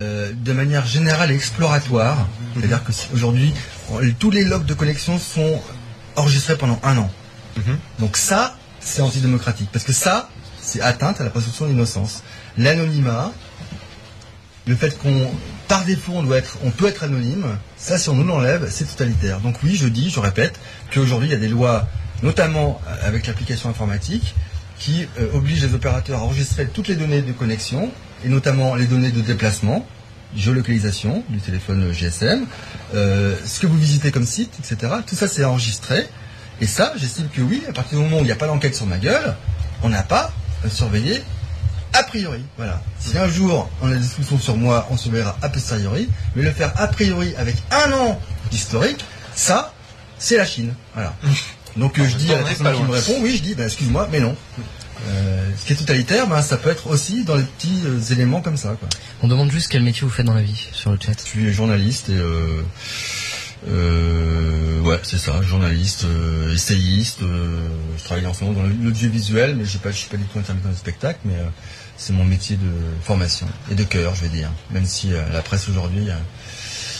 euh, de manière générale et exploratoire. C'est-à-dire que si- aujourd'hui, on- tous les logs de connexion sont enregistrés pendant un an. Donc ça, c'est antidémocratique. Parce que ça, c'est atteinte à la présomption d'innocence. L'anonymat, le fait qu'on, par défaut, on doit être, on peut être anonyme, ça, si on nous l'enlève, c'est totalitaire. Donc oui, je dis, je répète, qu'aujourd'hui, il y a des lois, notamment euh, avec l'application informatique, qui euh, obligent les opérateurs à enregistrer toutes les données de connexion, et notamment les données de déplacement, géolocalisation du téléphone GSM, euh, ce que vous visitez comme site, etc. Tout ça, c'est enregistré. Et ça, j'estime que oui, à partir du moment où il n'y a pas d'enquête sur ma gueule, on n'a pas euh, surveillé a priori. Voilà. Si un jour on a des soupçons sur moi, on surveillera a posteriori, mais le faire a priori avec un an d'historique, ça, c'est la Chine. Voilà. Donc euh, je dis à la personne qui me répond, oui, je dis, ben, excuse-moi, mais non. Euh, ce qui est totalitaire, ben, ça peut être aussi dans les petits euh, éléments comme ça. Quoi. On demande juste quel métier vous faites dans la vie sur le chat. Je suis journaliste et euh, ouais, c'est ça, journaliste, essayiste. je travaille en ce moment dans l'audiovisuel, mais je suis pas du tout intermittent du spectacle, mais c'est mon métier de formation et de cœur, je vais dire. Même si la presse aujourd'hui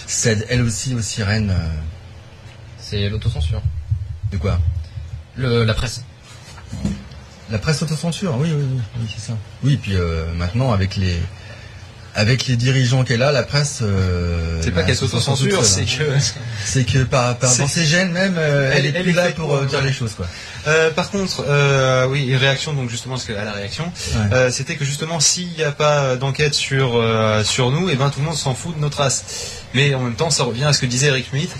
cède elle aussi aux sirènes. C'est l'autocensure. de quoi? Le, la presse. La presse autocensure, oui, oui, oui, oui, c'est ça. Oui, puis euh, maintenant avec les avec les dirigeants qu'elle a, la presse. euh, C'est pas bah, qu'elle s'autocensure, c'est seule, que. hein. c'est que par, par dans ses gènes même, euh, elle, Elle- est plus là pour euh, dire les choses, quoi. Par contre, oui, réaction donc justement à la réaction, Ouais. c'était que justement s'il n'y a pas d'enquête sur sur nous, et ben tout le monde s'en fout de notre race. Mais en même temps, ça revient à ce que disait Eric Schmidt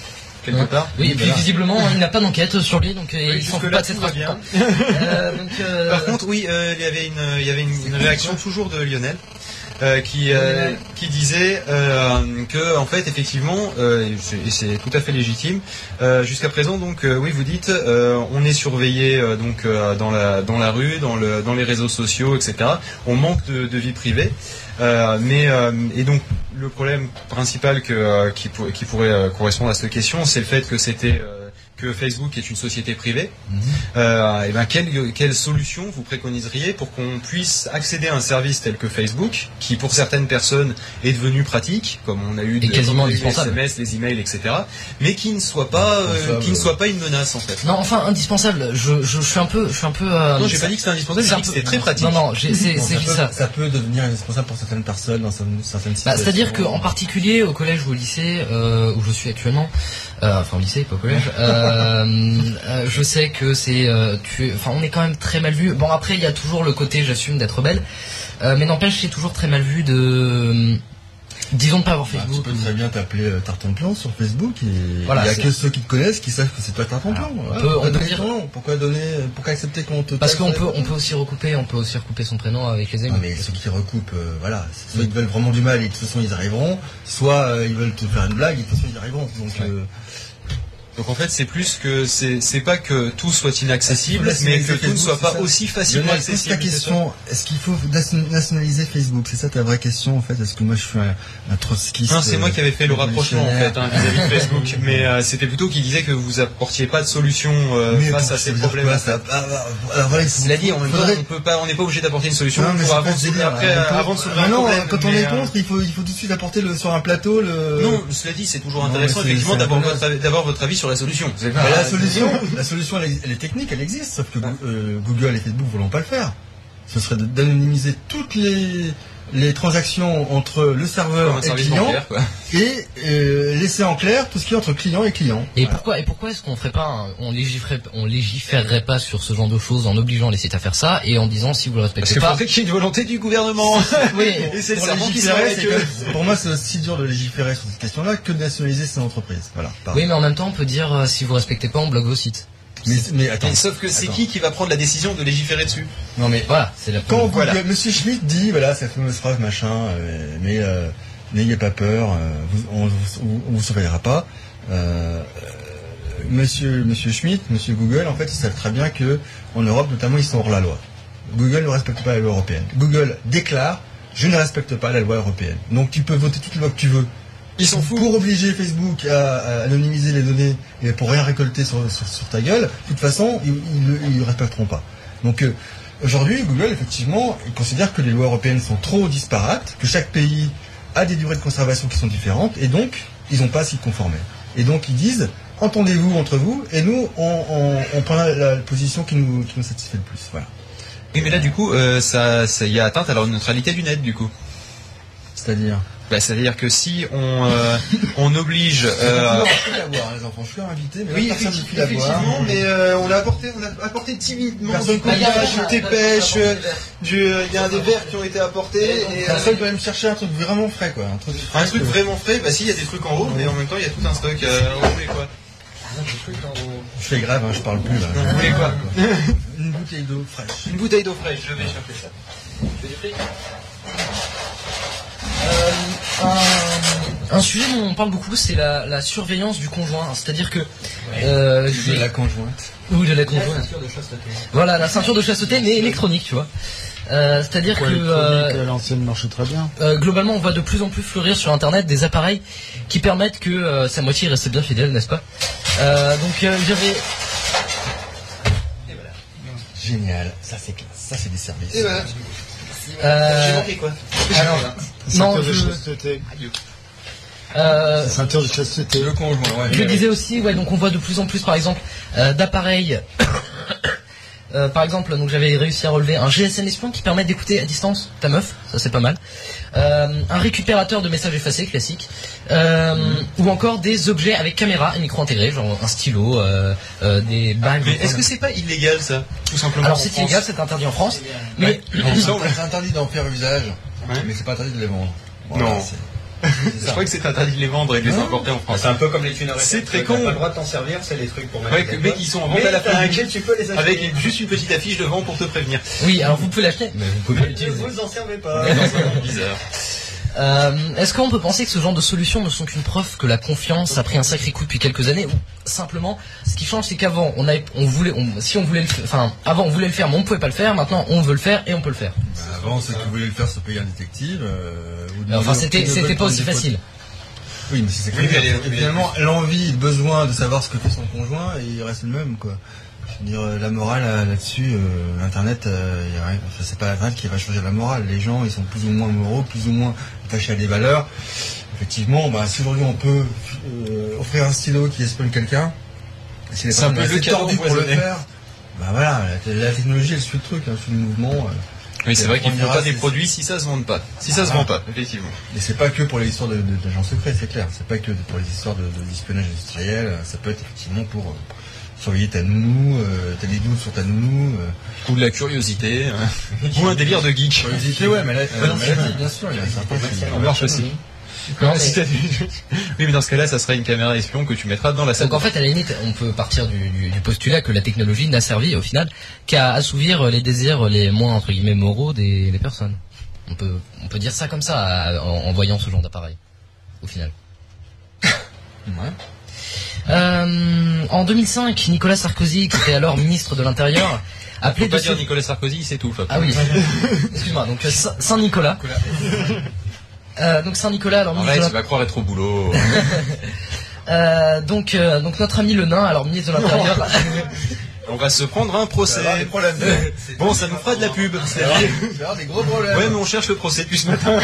quelque Ouais. part. Oui, et puis visiblement, il n'a pas d'enquête sur lui, donc il s'en fout pas de cette. Euh, euh, Par contre, oui, euh, il y avait une, il y avait une, une réaction toujours de Lionel. Euh, qui euh, qui disait euh, que en fait effectivement euh, et c'est- tout à fait légitime jusqu'à présent donc oui vous dites on est surveillé donc dans la dans la rue dans le dans les réseaux sociaux etc on manque de, de vie privée. Mais et donc le problème principal que qui, pour- qui pourrait correspondre à cette question c'est le fait que c'était que Facebook est une société privée Mhm. euh, et ben quelle, quelle solution vous préconiseriez pour qu'on puisse accéder à un service tel que Facebook, qui pour certaines personnes est devenu pratique, comme on a eu Et quasiment les indispensable. SMS, les emails, etc., mais qui ne soit pas, euh, qui ne soit pas une menace en fait. Non, enfin indispensable. Je, je, je suis un peu, je suis un peu. euh, Non, j'ai pas dit que c'était indispensable, j'ai dit que c'était très pratique. Non, non, j'ai- c'est Bon, c'est ça, ça. ça peut devenir indispensable pour certaines personnes dans certaines, certaines Bah, situations. C'est-à-dire qu'en particulier au collège ou au lycée euh, où je suis actuellement, euh, enfin au lycée, pas au collège, euh, euh, je sais que c'est, tu, enfin on est quand même très mal vu. Bon après il y a toujours le côté j'assume d'être belle, euh, mais n'empêche c'est toujours très mal vu de, disons de pas avoir Bah, tu Facebook. peux très bien t'appeler euh, Tartan Plan sur Facebook et Voilà, il y a c'est- que ceux qui te connaissent qui savent que c'est toi Tartan Plan. On Voilà. peut- on Pourquoi peut donner dire- Pourquoi donner Pourquoi accepter qu'on te Parce qu'on peut, on peut aussi recouper, on peut aussi recouper son prénom avec les amis. Non mais ceux qui recoupent, euh, voilà, soit ils veulent vraiment du mal et de toute façon ils arriveront, soit euh, ils veulent te faire une blague et de toute façon ils arriveront. Donc Donc en fait, c'est plus que c'est c'est pas que tout soit inaccessible, mais que tout ne soit pas aussi facilement accessible. ta question, est-ce qu'il faut nation- nationaliser Facebook? C'est ça ta vraie question en fait Est-ce que moi je suis un, un trotskiste Non, c'est moi qui avais fait le rapprochement en fait hein, vis-à-vis de Facebook, mais euh, c'était plutôt qu'il disait que vous apportiez pas de solution euh, Mais face à ces problèmes. quoi, ça Ah, bah, voilà, faut- Cela dit, en même temps, on peut pas, on n'est pas obligé d'apporter une solution Non, mais pour avant après, hein. euh, avant de non, quand on est euh, contre, il faut, il faut tout de suite apporter sur un plateau le. Non, cela dit, c'est toujours intéressant effectivement d'avoir votre, avis- avis sur la solution. La solution, la solution elle, est- elle est technique, elle existe, sauf que euh, Google et Facebook ne voulont pas le faire. Ce serait d'anonymiser toutes les, les transactions entre le serveur et le client bancaire, et euh, laisser en clair tout ce qui est entre client et client. Et Voilà. pourquoi et pourquoi est-ce qu'on ferait pas un- on légiférerait on légiférerait pas sur ce genre de choses en obligeant les sites à faire ça et en disant si vous le Parce respectez qu'il pas faudrait qu'il y ait une volonté du gouvernement. oui Et c'est que- pour moi, c'est aussi dur de légiférer sur cette question-là que de nationaliser ces entreprises. Voilà. pardon. oui mais en même temps on peut dire euh, si vous respectez pas on bloque vos sites mais, mais attends. Sauf que c'est qui qui va prendre la décision de légiférer dessus Non mais voilà c'est la Quand Voilà. Google- Monsieur Schmitt dit, voilà, cette fameuse phrase, machin, euh, mais euh, n'ayez pas peur, euh, vous, on, vous- on vous surveillera pas. Monsieur, Monsieur Schmitt, Monsieur Google, en fait, ils savent très bien que en Europe, notamment, ils sont hors la loi. Google ne respecte pas la loi européenne. Google déclare, je ne respecte pas la loi européenne. Donc, tu peux voter toutes les lois que tu veux. Ils sont fous. Pour obliger Facebook à, à anonymiser les données et pour rien récolter sur, sur, sur ta gueule, de toute façon, ils ne respecteront pas. Donc euh, aujourd'hui, Google, effectivement, il considère que les lois européennes sont trop disparates, que chaque pays a des durées de conservation qui sont différentes, et donc, ils n'ont pas à s'y conformer. Et donc, ils disent, entendez-vous entre vous, et nous, on, on, prend la, position qui nous, qui nous satisfait le plus. Voilà. Oui, mais là, du coup, euh, ça, ça y a atteinte à la neutralité du net, du coup. C'est-à-dire? Bah, C'est-à-dire que si on, euh, on oblige... Euh... les enfants, je suis invité, mais oui, effectivement, mais euh, on a apporté, on a apporté timidement du coquillage, du pêche, il y a des verres qui ont été apportés. Et ça, il doit même chercher un truc vraiment frais, quoi. Un truc, un truc vraiment frais, bah si, il y a des trucs en haut, mais en même temps, il y a tout un stock en haut, quoi. Je fais grève, hein, je parle plus là. Vous voulez quoi Une bouteille d'eau fraîche. Une bouteille d'eau fraîche, je vais chercher ça. Tu fais du fric? Euh, un, sujet dont on parle beaucoup, c'est la, surveillance du conjoint. C'est-à-dire que. Euh, de la conjointe. Oui, de la conjointe. La ceinture de chasteté. Voilà, la ceinture de chasteté, mais électronique, tu vois. Euh, c'est-à-dire que l'ancienne marche très bien. globalement, on voit de plus en plus fleurir sur Internet des appareils qui permettent que sa moitié reste bien fidèle, n'est-ce pas? Donc j'avais. Génial, ça c'est classe, ça c'est des services. Et voilà. Euh, J'ai manqué quoi Alors, non, je... Euh, ceinture de chasteté. Le conjoint, ouais. Je disais aussi, ouais, donc on voit de plus en plus, par exemple, euh, d'appareils. Euh, par exemple, donc j'avais réussi à relever un GSM espion qui permet d'écouter à distance ta meuf, ça c'est pas mal. Euh, un récupérateur de messages effacés classique, euh, ou encore des objets avec caméra et micro intégré, genre un stylo, des bagues. Mais est-ce que c'est pas illégal ça, tout simplement Alors c'est illégal, c'est interdit en France, mais c'est interdit d'en faire usage, mais c'est pas interdit de les vendre. non. Je crois que c'est interdit de les vendre et de les importer en France. C'est un peu comme les tunes C'est très con. pas le droit de t'en servir, c'est les trucs pour mettre. Ouais, mais qui sont en vente à la fin. tu peux les acheter. Avec juste une petite affiche devant pour te prévenir. Oui, alors vous pouvez l'acheter, mais vous pouvez pas l'utiliser. Vous en servez pas. C'est bizarre. Euh, Est-ce qu'on peut penser que ce genre de solutions ne sont qu'une preuve que la confiance a pris un sacré coup depuis quelques années ou simplement ce qui change c'est qu'avant on, on voulait on, si on voulait le enfin avant on voulait le faire mais on ne pouvait pas le faire maintenant on veut le faire et on peut le faire. Bah, avant ceux qui voulaient le faire se payer un détective. Euh, enfin c'était c'était pas aussi facile. Oui, mais c'est finalement l'envie, le besoin de savoir ce que fait son conjoint, il reste le même quoi. Dire, euh, la morale euh, là-dessus, euh, Internet, euh, c'est pas Internet qui va changer la morale. Les gens, ils sont plus ou moins moraux, plus ou moins attachés à des valeurs. Effectivement, bah, si aujourd'hui on peut offrir un stylo qui espionne quelqu'un, si les un peu le tordu pour le faire, bah voilà, la, technologie elle suit le truc, elle suit le mouvement. Oui, c'est vrai qu'il ne faut pas des produits si ça se vend pas. Si ça se vend pas, effectivement. Et c'est pas que pour les histoires d'agents secrets, c'est clair. C'est pas que pour les histoires de, d'espionnage industriel. Ça peut être effectivement pour surveiller ta nounou, euh, t'as des doutes sur ta nounou. Euh. Ou de la curiosité. Hein. ou un délire de geek. Curiosité, ouais, mais là, euh, bien sûr, il y a certains qui... aussi. Non, mais... oui, mais dans ce cas-là, ça serait une caméra espion que tu mettras dans la salle. Donc en fait, à la limite, on peut partir du, du, postulat que la technologie n'a servi au final qu'à assouvir les désirs les moins entre guillemets moraux des, des personnes. On peut, on peut dire ça comme ça en, voyant ce genre d'appareil, au final. ouais. Euh, en 2005, Nicolas Sarkozy, qui était alors ministre de l'Intérieur, appelait Faut pas dire Nicolas Sarkozy, c'est tout. Ah oui. Excuse-moi. Donc euh, Saint Nicolas. Euh, donc Saint-Nicolas, alors Arrête, tu vas croire être au boulot. euh, donc, euh, donc notre ami le nain, alors ministre de l'Intérieur. On va se prendre un procès. bon, ça nous fera de la pub. C'est des gros problèmes. Ouais, mais on cherche le procès depuis ce matin.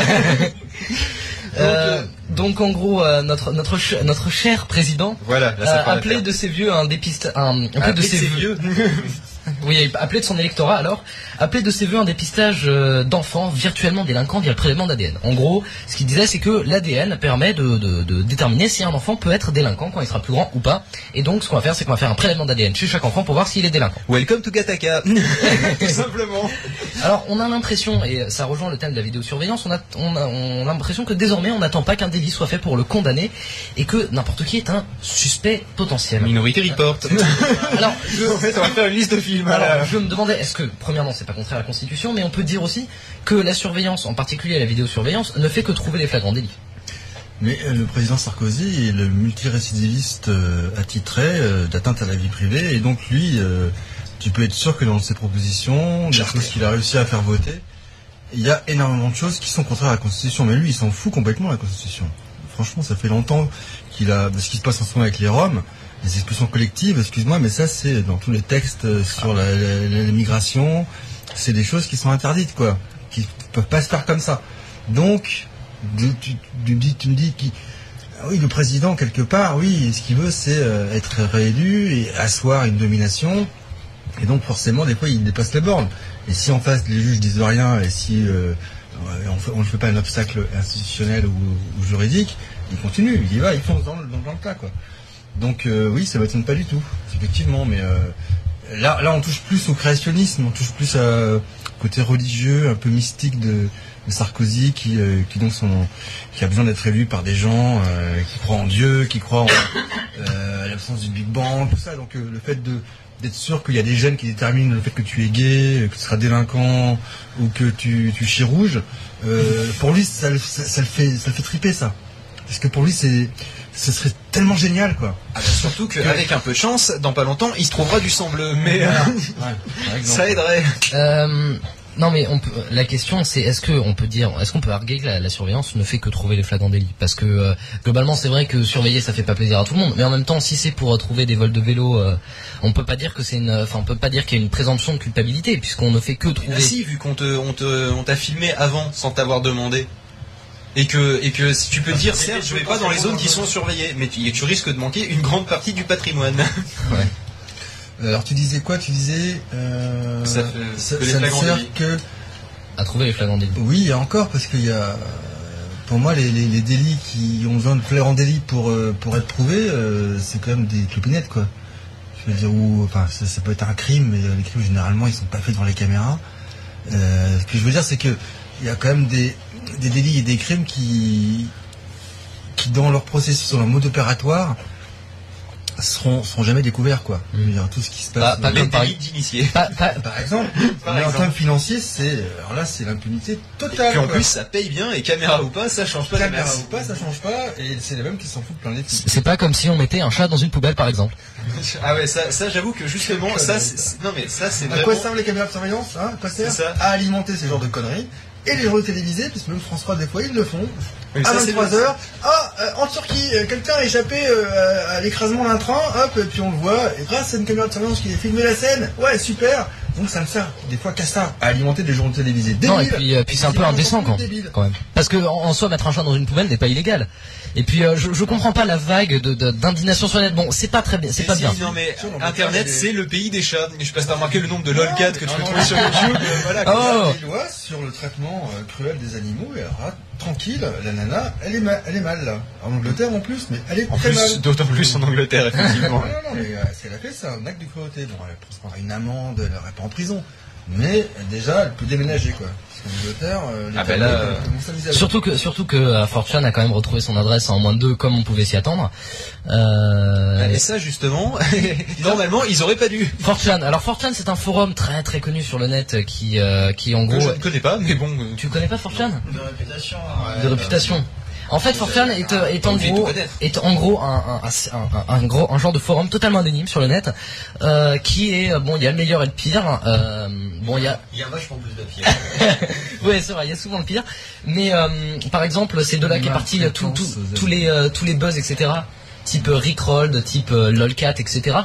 Euh, donc en gros euh, notre notre notre cher président voilà, là, appelé de ses vieux un dépiste un, un peu de ses, vieux oui, appelé de son électorat alors, appelé de ses voeux un dépistage euh, d'enfants virtuellement délinquants via le prélèvement d'ADN. En gros, ce qu'il disait, c'est que l'ADN permet de, déterminer si un enfant peut être délinquant quand il sera plus grand ou pas. Et donc, ce qu'on va faire, c'est qu'on va faire un prélèvement d'ADN chez chaque enfant pour voir s'il est délinquant. Welcome to Gataka Tout simplement Alors, on a l'impression, et ça rejoint le thème de la vidéosurveillance, on a, on a, l'impression que désormais, on n'attend pas qu'un délit soit fait pour le condamner et que n'importe qui est un suspect potentiel. Minorité Report Alors, je... en fait, on va faire une liste de films. Alors, je me demandais, est-ce que, premièrement, c'est pas contraire à la Constitution, mais on peut dire aussi que la surveillance, en particulier la vidéosurveillance, ne fait que trouver les flagrants délits. Mais euh, le président Sarkozy est le multirécidiviste euh, attitré euh, d'atteinte à la vie privée, et donc lui, tu peux être sûr que dans ses propositions, des choses qu'il a réussi à faire voter, il y a énormément de choses qui sont contraires à la Constitution. Mais lui, il s'en fout complètement de la Constitution. Franchement, ça fait longtemps qu'il a, ce qui se passe en ce moment avec les Roms, les expulsions collectives, excuse-moi, mais ça c'est dans tous les textes euh, sur la, migration, c'est des choses qui sont interdites, quoi, qui peuvent pas se faire comme ça. Donc, tu, me dis, tu me dis qui, ah oui, le président quelque part, oui, ce qu'il veut, c'est euh, être réélu et asseoir une domination. Et donc forcément, des fois, il dépasse les bornes. Et si en face les juges disent rien et si euh, on ne fait pas un obstacle institutionnel ou, ou, juridique, il continue, il y va, il fonce dans, le- dans, dans le tas, quoi. Donc euh, oui, ça m'étonne pas du tout, effectivement, mais euh, là, là, on touche plus au créationnisme, on touche plus à côté religieux, un peu mystique de, Sarkozy, qui, euh, qui qui a besoin d'être élu par des gens euh, qui croient en Dieu, qui croient en euh, l'absence du Big Bang, tout ça. Donc euh, le fait d'être sûr qu'il y a des gènes qui déterminent le fait que tu es gay, que tu seras délinquant ou que tu, tu chies rouge, euh, pour lui, ça, le- ça, ça le fait, ça le fait triper ça. Parce que pour lui, c'est, ce serait tellement génial, quoi. Ah bah, surtout qu'avec un peu de chance, dans pas longtemps, il se trouvera du sang bleu. Mais euh, Ouais, ça aiderait. Euh, non mais on peut, la question c'est est-ce que on peut dire est-ce qu'on peut arguer que la, la surveillance ne fait que trouver les flagrants délits? Parce que euh, globalement c'est vrai que surveiller ça fait pas plaisir à tout le monde mais en même temps si c'est pour euh, trouver des vols de vélo euh, on peut pas dire que c'est une enfin on peut pas dire qu'il y a une présomption de culpabilité puisqu'on ne fait que Ah trouver si, vu qu'on te, on te, on t'a filmé avant sans t'avoir demandé. Et que, et que si tu peux dire, certes, je vais pas dans les zones qui sont surveillées, mais tu, tu risques de manquer une grande partie du patrimoine. Euh, Alors tu disais quoi? Tu disais euh, Ça fait- ça, que les ça ne flagrants sert délits. que à trouver les flagrants délits. oui, encore parce qu'il y a pour moi les, les, les délits qui ont besoin de flagrant délit pour euh, pour être prouvés, euh, c'est quand même des clopinettes quoi. Je veux dire ou enfin ça, ça peut être un crime, mais les crimes généralement ils sont pas faits devant les caméras. Euh, ce que je veux dire c'est que il y a quand même des des délits et des crimes qui qui dans leur processus, dans leur mode opératoire seront seront jamais découverts quoi. Dire tout ce qui se passe. Pas- pas euh, Les comme par- délits d'initiés. Pas, pas- par exemple, Par mais en exemple. termes financiers, c'est alors là c'est l'impunité totale. Puis en quoi. plus, ça paye bien, et caméra ou pas, ça change pas la caméra ou pas, ça change pas, et c'est les mêmes qui s'en foutent plein les c'est pas comme si on mettait un chat dans une poubelle par exemple. Ah ouais, ça, ça j'avoue que justement, ça, non mais ça c'est À vraiment. quoi servent les caméras de surveillance hein À quoi servent C'est ça. À alimenter ce genre de conneries. Et les journaux télévisés, puisque même France 3 des fois ils le font. Mais À ça, c'est 23h, ah, euh, en Turquie, euh, quelqu'un a échappé euh, à l'écrasement d'un train, hop, et puis on le voit, et grâce à une caméra de surveillance qui a filmé la scène, ouais, super Donc ça me sert des fois qu'à ça, à alimenter des journaux télévisés. Non, et Débiles. puis, euh, puis c'est un peu indécent quand, débiles. quand même. Parce que en, en soi, mettre un chat dans une poubelle n'est pas illégal. Et puis, euh, je, je comprends pas la vague de- de- d'indignation sur le net. Bon, c'est pas très bien, c'est pas si, bien. Non mais Internet c'est le pays des chats. Je sais pas si t'as remarqué le nombre de lolcats que tu peux trouver sur YouTube. euh, voilà. Oh. Des lois sur le traitement euh, cruel des animaux, et alors tranquille, la nana, elle est, ma- elle est mal là. En Angleterre en plus, mais elle est En très plus, mal. d'autant plus en Angleterre effectivement. non, non, mais euh, si elle a fait, c'est un acte de cruauté. Bon, elle prendra une amende, elle n'aurait pas en prison. Mais déjà, elle peut déménager quoi. Qu'en euh, Ah ben là, euh, Surtout que, surtout que euh, Fortune a quand même retrouvé son adresse en moins de deux, comme on pouvait s'y attendre. Euh, Et ça justement, normalement ils auraient pas dû. Fortune. Alors Fortune, c'est un forum très très connu sur le net qui, euh, qui en Que gros. je ne connais pas, mais bon. Tu connais pas Fortune? De réputation. De réputation. En fait, Fortune est, euh, est en gros, connaître. est en gros un, un, un, un- un gros, un genre de forum totalement anonyme sur le net, euh, qui est euh, bon, il y a le meilleur et le pire. Euh, bon, il y a Il y a vachement plus de pire. ouais, c'est vrai, il y a souvent le pire. Mais euh, par exemple, c'est de là qu'est parti tout- tout- tous les tous les buzz, etc. Type euh, Rickrolled, type euh, lolcat, etc.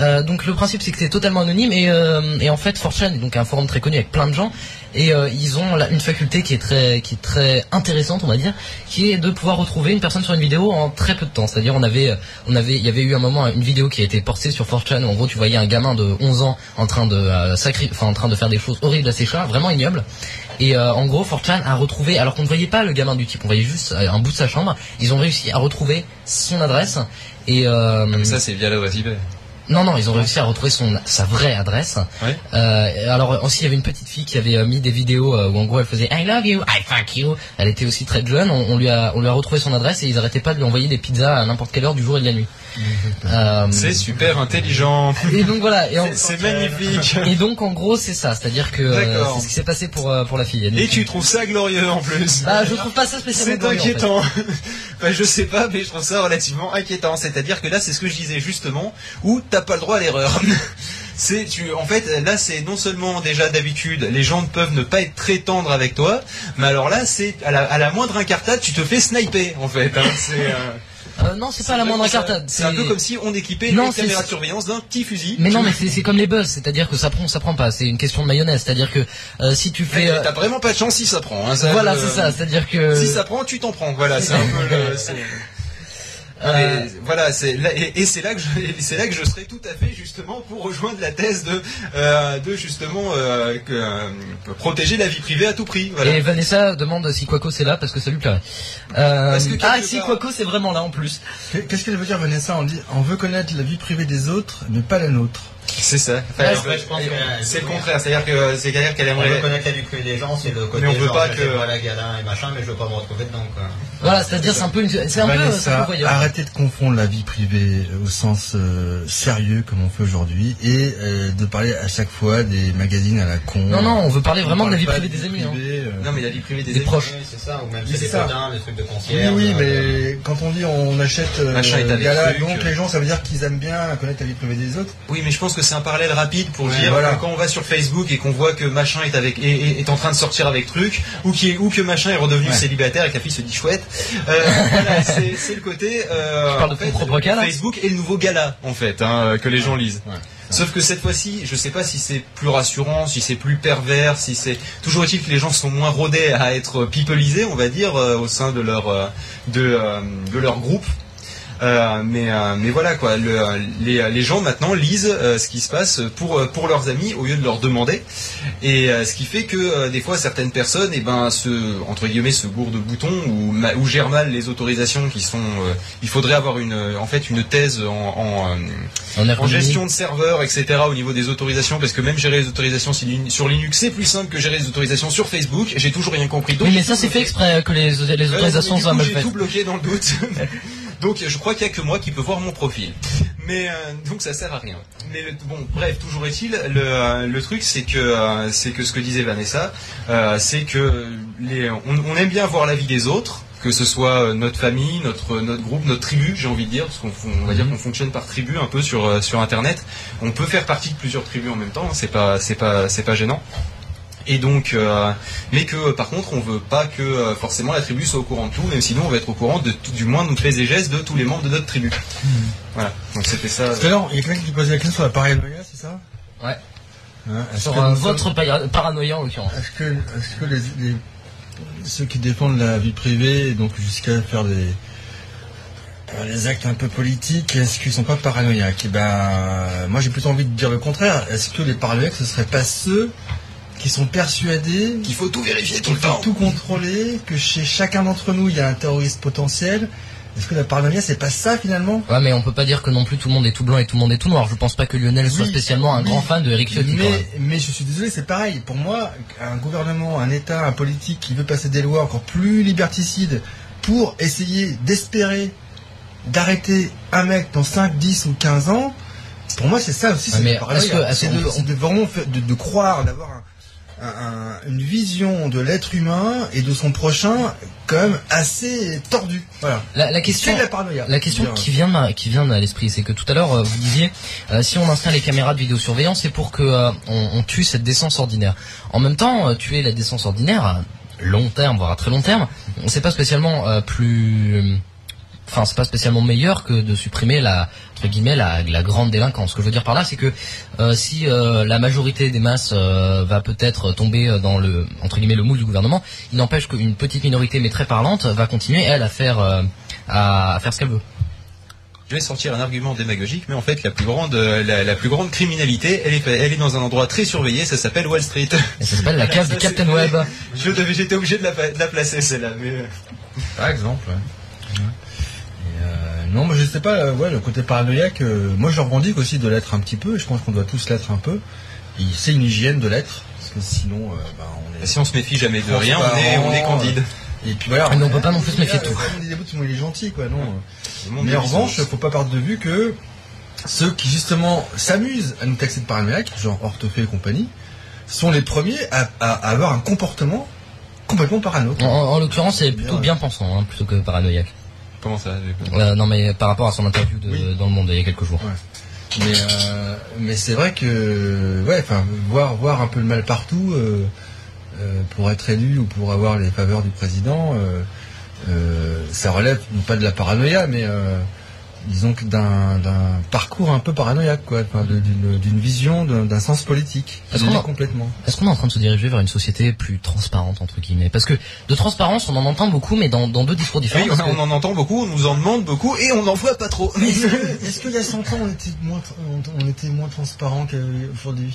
Euh, donc le principe c'est que c'est totalement anonyme et, euh, et en fait 4chan est donc un forum très connu avec plein de gens et euh, ils ont là, une faculté qui est très qui est très intéressante on va dire qui est de pouvoir retrouver une personne sur une vidéo en très peu de temps. C'est-à-dire on avait on avait il y avait eu un moment une vidéo qui a été portée sur 4chan où en gros tu voyais un gamin de 11 ans en train de sacri- enfin en train de faire des choses horribles à ses chats vraiment ignobles et euh, en gros 4chan a retrouvé alors qu'on ne voyait pas le gamin du type on voyait juste euh, un bout de sa chambre ils ont réussi à retrouver son adresse et euh, mais ça c'est via l'adresse IP. Non, non, ils ont réussi à retrouver son, sa vraie adresse. Ouais. Euh, alors aussi, il y avait une petite fille qui avait euh, mis des vidéos euh, où en gros elle faisait I love you, I fuck you. Elle était aussi très jeune. On, on lui a, on lui a retrouvé son adresse et ils arrêtaient pas de lui envoyer des pizzas à n'importe quelle heure du jour et de la nuit. Euh, C'est super intelligent. et donc voilà. Et, C'est magnifique. et donc en gros, c'est ça. C'est-à-dire que euh, c'est ce qui s'est passé pour euh, pour la fille. Et donc, tu trouves ça glorieux en plus. Bah, je trouve pas ça spécialement. C'est glorieux, en fait. inquiétant. Enfin, je sais pas, mais je trouve ça relativement inquiétant. C'est-à-dire que là, c'est ce que je disais justement, où t'as pas le droit à l'erreur. C'est tu, en fait, là, c'est non seulement déjà d'habitude, les gens peuvent ne pas être très tendres avec toi, mais alors là, c'est à la, à la moindre incartade, tu te fais sniper, en fait. hein. C'est, euh, Euh, non, c'est pas la moindre incartade. C'est un peu comme si on équipait Non, les c'est- caméras de surveillance d'un petit fusil. Mais non, mais c'est c'est comme les buzz, c'est-à-dire que ça prend, ou ça prend pas. C'est une question de mayonnaise, c'est-à-dire que euh, si tu fais, euh, T'as vraiment pas de chance si ça prend. Hein, ça, voilà, c'est ça, c'est-à-dire que Si ça prend, tu t'en prends. Voilà, c'est un peu le. Euh, voilà, c'est là, et, et c'est là que je, et c'est là que je serais tout à fait justement pour rejoindre la thèse de, euh, de justement euh, que, euh, protéger la vie privée à tout prix. Voilà. Et Vanessa demande si Quaco c'est là parce que ça lui plairait. Euh, ah, si Quaco c'est vraiment là en plus. Qu'est-ce qu'elle veut dire, Vanessa? On dit on veut connaître la vie privée des autres, mais pas la nôtre. C'est ça. Enfin, Ouais, je pense c'est le contraire. C'est-à-dire que c'est à dire qu'elle On veut aimerait. connaître la vie privée des gens, c'est le côté Mais on veut genre, pas que- voilà gala et machin, mais je veux pas me retrouver dedans quoi. Voilà, c'est-à-dire c'est un peu, une- c'est un peu, c'est un Vanessa, peu arrêtez de confondre la vie privée au sens euh, sérieux comme on fait aujourd'hui et euh, de parler à chaque fois des magazines à la con. Non, non, on veut parler vraiment de la vie privée des amis. hein. privée, euh. Non, mais la vie privée des, Des amis. proches. Oui, c'est ça, ou même Oui, c'est des trucs de Oui, concierge. oui, euh, mais quand on dit on achète euh, Gala, donc euh. les gens, ça veut dire qu'ils aiment bien connaître la vie privée des autres. Oui, mais je pense que c'est un parallèle rapide pour Ouais, dire voilà. que quand on va sur Facebook et qu'on voit que machin est avec est, est- en train de sortir avec truc, ou qui ou que machin est redevenu Ouais. célibataire et que la fille se dit chouette. Euh, voilà, c'est le côté. Euh, de fait, propre cas, Facebook est le nouveau gala en fait hein, que les gens lisent. Ouais. Sauf que cette fois-ci, je sais pas si c'est plus rassurant, si c'est plus pervers, si c'est toujours est-il que les gens sont moins rodés à être peopleisés, on va dire, euh, au sein de leur euh, de, euh, de leur groupe. Euh, mais, euh, mais voilà quoi, le, euh, les, les gens maintenant lisent euh, ce qui se passe pour, euh, pour leurs amis au lieu de leur demander. Et euh, ce qui fait que euh, des fois certaines personnes eh ben, se, entre guillemets, se gourdent de boutons ou, ou gèrent mal les autorisations qui sont. euh, il faudrait avoir une, euh, en fait une thèse en, en, euh, En en ergonomie. gestion de serveurs, etc. au niveau des autorisations, parce que même gérer les autorisations sur Lin- sur Linux, c'est plus simple que gérer les autorisations sur Facebook. J'ai toujours rien compris. Donc, mais j'ai ça c'est fait exprès que les, les autorisations soient mal J'ai faites. tout bloqué dans le doute. donc je crois qu'il n'y a que moi qui peux voir mon profil. Mais euh, donc ça sert à rien. Mais le- bon, bref, toujours est-il, le, euh, le truc c'est que euh, c'est que ce que disait Vanessa, c'est que les, on, on aime bien voir la vie des autres. Que ce soit notre famille, notre notre groupe, notre tribu, j'ai envie de dire, parce qu'on on va dire qu'on fonctionne par tribu un peu sur sur Internet. On peut faire partie de plusieurs tribus en même temps, hein, c'est pas c'est pas c'est pas gênant. Et donc, euh, mais que par contre, on veut pas que euh, forcément la tribu soit au courant de tout, même si nous, on va être au courant de tout- du moins de nos faits et gestes de tous les membres de notre tribu. Voilà. Donc c'était ça. Tout à l'heure, il y a quelqu'un qui posait la question sur la paranoïa, c'est ça? Ouais. Hein, Sur euh, votre sommes- paranoïa en l'occurrence. Est-ce que, est-ce que les, les- ceux qui défendent la vie privée, donc jusqu'à faire des, des actes un peu politiques, est-ce qu'ils sont pas paranoïaques? Eh ben, moi j'ai plutôt envie de dire le contraire. Est-ce que les paranoïaques, ce seraient pas ceux qui sont persuadés qu'il faut tout vérifier tout qu'il le faut temps. tout contrôler, que chez chacun d'entre nous il y a un terroriste potentiel Est-ce que la paranoïa, c'est pas ça finalement? Ouais, mais on peut pas dire que non plus tout le monde est tout blanc et tout le monde est tout noir. Je pense pas que Lionel soit Oui, spécialement un oui, grand fan de Eric Ciotti. quand même. mais, mais je suis désolé, c'est pareil. Pour moi, un gouvernement, un État, un politique qui veut passer des lois encore plus liberticides pour essayer d'espérer d'arrêter un mec dans 5, 10 ou 15 ans, pour moi, c'est ça aussi. Ouais, mais est-ce que- est-ce C'est de, vraiment de, de croire, d'avoir un- un- un- une vision de l'être humain et de son prochain quand même assez tordue. Voilà. La, la question, C'est de la paranoïa. La question Je veux dire. qui vient de- qui vient à l'esprit, c'est que tout à l'heure euh, vous disiez euh, si on installe les caméras de vidéosurveillance, c'est pour que euh, on, on tue cette décence ordinaire. En même temps, tuer la décence ordinaire à long terme, voire à très long terme, c'est pas spécialement euh, plus Enfin, c'est pas spécialement meilleur que de supprimer la entre guillemets la, la grande délinquance. Ce que je veux dire par là, c'est que euh, si euh, la majorité des masses euh, va peut-être tomber dans le entre guillemets le moule du gouvernement, il n'empêche qu'une petite minorité mais très parlante va continuer elle à faire euh, à, à faire ce qu'elle veut. Je vais sortir un argument démagogique, mais en fait, la plus grande, la, la plus grande criminalité, elle est, elle est dans un endroit très surveillé, ça s'appelle Wall Street. Et ça s'appelle la cave du Captain Web. J'étais obligé de la, de la placer celle-là, mais. Par exemple, ouais. Ouais. Euh, non, mais je sais pas, euh, ouais, le côté paranoïaque, euh, moi je revendique aussi de l'être un petit peu, et je pense qu'on doit tous l'être un peu. Et C'est une hygiène de l'être, parce que sinon, euh, bah, on est... Si on se méfie jamais de rien, on est, on est candide. Et puis voilà. Mais on peut pas non plus se méfier de tout. on monde est gentil, quoi, non. Mais en revanche, licence. faut pas perdre de vue que ceux qui justement s'amusent à nous taxer de paranoïaques, genre Orthophée et compagnie, sont les premiers à, à- à avoir un comportement complètement parano. En, en- en l'occurrence, c'est plutôt Bien. bien pensant, hein, plutôt que paranoïaque. Comment ça Euh, non, mais par rapport à son interview de, Oui. dans le Monde il y a quelques jours. Mais, euh, mais c'est vrai que, ouais, enfin, voir, voir un peu le mal partout euh, euh, pour être élu ou pour avoir les faveurs du président, ça relève non pas de la paranoïa, mais disons que d'un d'un parcours un peu paranoïaque, quoi, d'une d'une vision, d'un d'un sens politique. Est-ce qu'on est a- complètement. Est-ce qu'on est en train de se diriger vers une société plus transparente entre guillemets? Parce que de transparence, on en entend beaucoup, mais dans, dans deux discours différents. Oui, on, que- on en entend beaucoup, on nous en demande beaucoup et on n'en voit pas trop. Est-ce que- est-ce qu'il y a 100 ans, on était moins, on, on était moins transparent qu'aujourd'hui?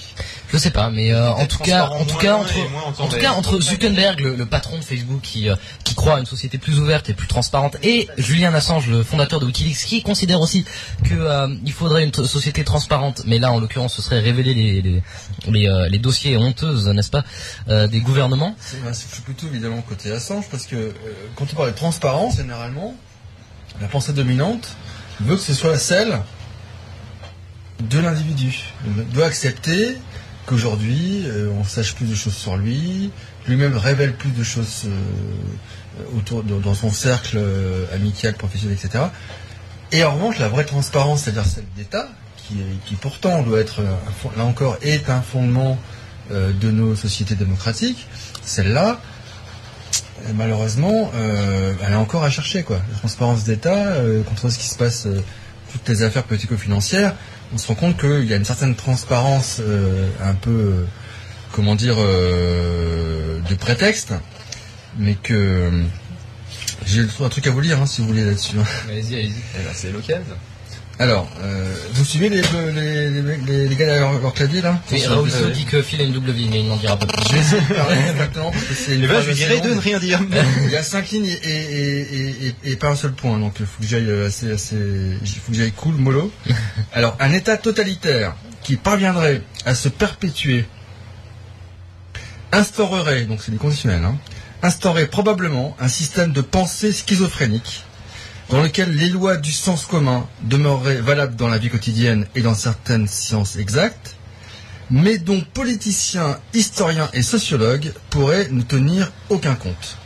Je sais pas, mais euh, en tout cas, en tout cas, entre, et moins en tout cas, entre Zuckerberg, le, le patron de Facebook, qui euh, qui croit à une société plus ouverte et plus transparente, et Julian Assange, le fondateur de WikiLeaks, qui considère aussi que euh, il faudrait une société transparente, mais là, en l'occurrence, ce serait révéler les euh, dossiers honteuses, n'est-ce pas, euh, des gouvernements. C'est- suis plutôt évidemment côté Assange parce que quand on parle de transparence, généralement, la pensée dominante veut que ce soit celle de l'individu. Il doit accepter qu'aujourd'hui, on sache plus de choses sur lui, lui-même révèle plus de choses autour dans son cercle amical, professionnel, etc. Et en revanche, la vraie transparence, c'est-à-dire celle d'État, qui, pourtant doit être, là encore, est un fondement euh, de nos sociétés démocratiques, celle-là, euh, malheureusement, euh, elle est encore à chercher. Quoi. La transparence d'État, euh, contre ce qui se passe, toutes les affaires politico-financières, on se rend compte qu'il y a une certaine transparence un peu, comment dire, de prétexte, mais que... euh, j'ai un truc à vous lire, hein, si vous voulez, là-dessus. hein. Allez-y, allez-y. Eh ben, c'est l'occasion. Alors, euh, vous suivez les, les, les, les- les gars derrière leur, leur clavier, là Oui, Raoul euh, dit que Phil a une W, mais il n'en dira pas plus. Je vais essayer de parler exactement, parce que c'est une Eh ben, je dirais de ne rien dire. Il y a cinq lignes et, et, et, et, et pas un seul point, donc il faut que j'aille euh, assez, assez, il faut que j'aille cool, mollo. Alors, un État totalitaire qui parviendrait à se perpétuer instaurerait, donc c'est des conditionnels, hein, instaurerait probablement un système de pensée schizophrénique dans lequel les lois du sens commun demeureraient valables dans la vie quotidienne et dans certaines sciences exactes, mais dont politiciens, historiens et sociologues pourraient ne tenir aucun compte.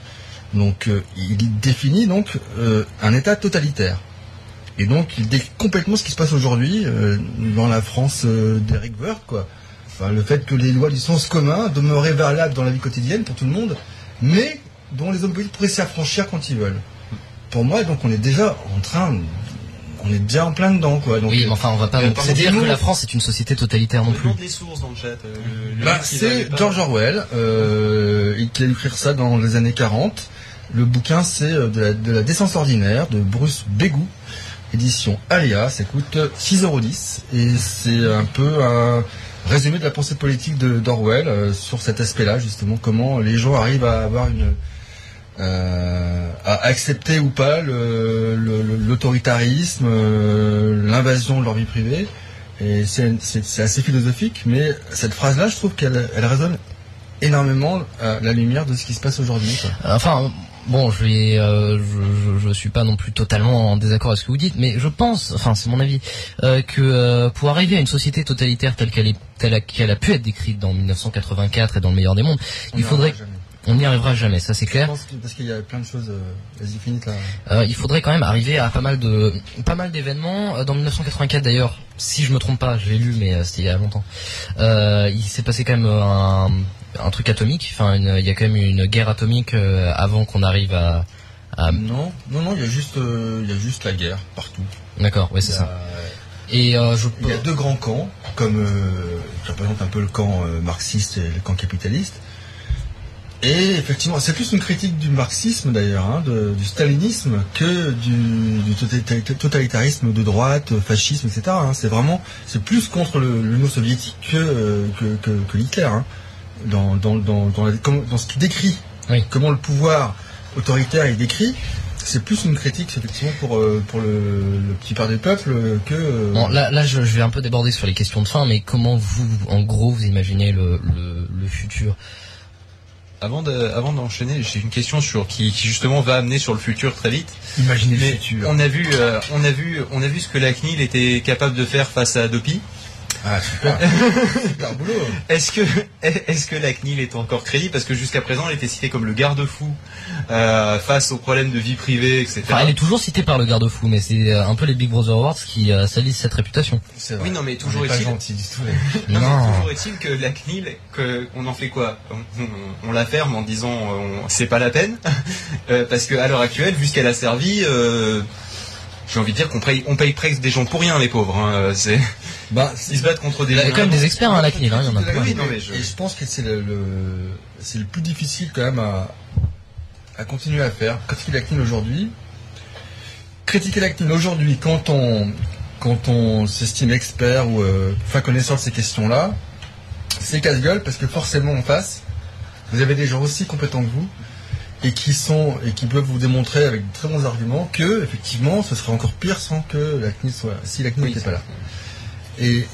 Donc euh, il définit donc euh, un État totalitaire. Et donc il décrit complètement ce qui se passe aujourd'hui euh, dans la France d'Eric Woerth, quoi. Enfin, le fait que les lois du sens commun demeuraient valables dans la vie quotidienne pour tout le monde, mais dont les hommes politiques pourraient s'y affranchir quand ils veulent. Pour moi, donc on est déjà en train, on est déjà en plein dedans, quoi. Donc, Oui, mais enfin, on va pas euh, dire que la France est une société totalitaire non On plus. demande les sources dans le chat. euh, le- le Bah, c'est. George Orwell, euh, il qui a écrit ça dans les années 40. Le bouquin, c'est euh, de la, de la décence ordinaire de Bruce Bégou, édition Aléa, ça coûte 6,10€ et c'est un peu un résumé de la pensée politique d'Orwell euh, sur cet aspect-là, justement, comment les gens arrivent à avoir une euh, à accepter ou pas l'autoritarisme, euh, l'invasion de leur vie privée. Et c'est assez philosophique, mais cette phrase-là, je trouve qu'elle elle résonne énormément à la lumière de ce qui se passe aujourd'hui. Bon, je vais, euh, je, je, je suis pas non plus totalement en désaccord avec ce que vous dites, mais je pense, enfin, c'est mon avis, euh, que euh, pour arriver à une société totalitaire telle qu'elle est, telle qu'elle a pu être décrite dans 1984 et dans le meilleur des mondes, On il faudrait, on n'y arrivera jamais, ça c'est Je clair. pense que- parce qu'il y a plein de choses. euh, Vas-y, finis là. Euh, il faudrait quand même arriver à pas mal de, pas mal d'événements. Euh, Dans 1984 d'ailleurs, si je me trompe pas, je l'ai lu, mais euh, c'était il y a longtemps. Euh, il s'est passé quand même un, un truc atomique. Enfin, il y a quand même une guerre atomique euh, avant qu'on arrive à. à... Non, non, non, il y a juste, euh, il y a juste la guerre partout. D'accord, ouais, c'est ça. Et euh, je Il y a deux grands camps, comme euh, qui représentent un peu le camp euh, marxiste et le camp capitaliste. Et effectivement, c'est plus une critique du marxisme d'ailleurs, hein, du stalinisme, que du, du totalita- totalitarisme de droite, fascisme, etc. hein. C'est vraiment, c'est plus contre l'Union soviétique que, que, que, que Hitler, hein, dans, dans, dans, dans, la- comment- dans ce qu'il décrit, Oui. comment le pouvoir autoritaire est décrit. C'est plus une critique effectivement pour, euh, pour le, le petit père du peuple que. euh, Bon, là, là, je, je vais un peu déborder sur les questions de fin, mais comment vous, en gros, vous imaginez le, le, le futur? Avant de, avant d'enchaîner, j'ai une question sur qui, qui justement va amener sur le futur très vite. Imaginez Mais on a vu, euh, on a vu, on a vu ce que la CNIL était capable de faire face à Adopi. Ah, super. super boulot. Est-ce que, est-ce que la CNIL est encore crédible? Parce que jusqu'à présent, elle était citée comme le garde-fou euh, face aux problèmes de vie privée, etc. Enfin, elle est toujours citée par le garde-fou, mais c'est euh, un peu les Big Brother Awards qui euh, salissent cette réputation. Vrai. Oui, non, mais toujours est-il- gentil du tout. Non, Non. mais toujours est-il que la CNIL, que, on en fait quoi? On, on- on la ferme en disant euh, c'est pas la peine Euh, Parce que à l'heure actuelle, vu ce qu'elle a servi, euh, j'ai envie de dire qu'on paye, on paye presque des gens pour rien, les pauvres. hein, euh, c'est, Bah, ils se battent contre des Il y a quand même des experts, hein, la CNIL, hein, il y en a plein. Oui, CNIL, non, mais je- Et je pense que c'est le, le- c'est le plus difficile quand même à, à continuer à faire. Critiquer la CNIL aujourd'hui. Critiquer la CNIL aujourd'hui quand on, quand on s'estime expert ou euh, enfin connaisseur de ces questions-là, c'est casse-gueule parce que forcément en face, vous avez des gens aussi compétents que vous et qui sont et qui peuvent vous démontrer avec de très bons arguments que effectivement ce serait encore pire sans que la CNIL soit si la CNIL n'était pas là. Et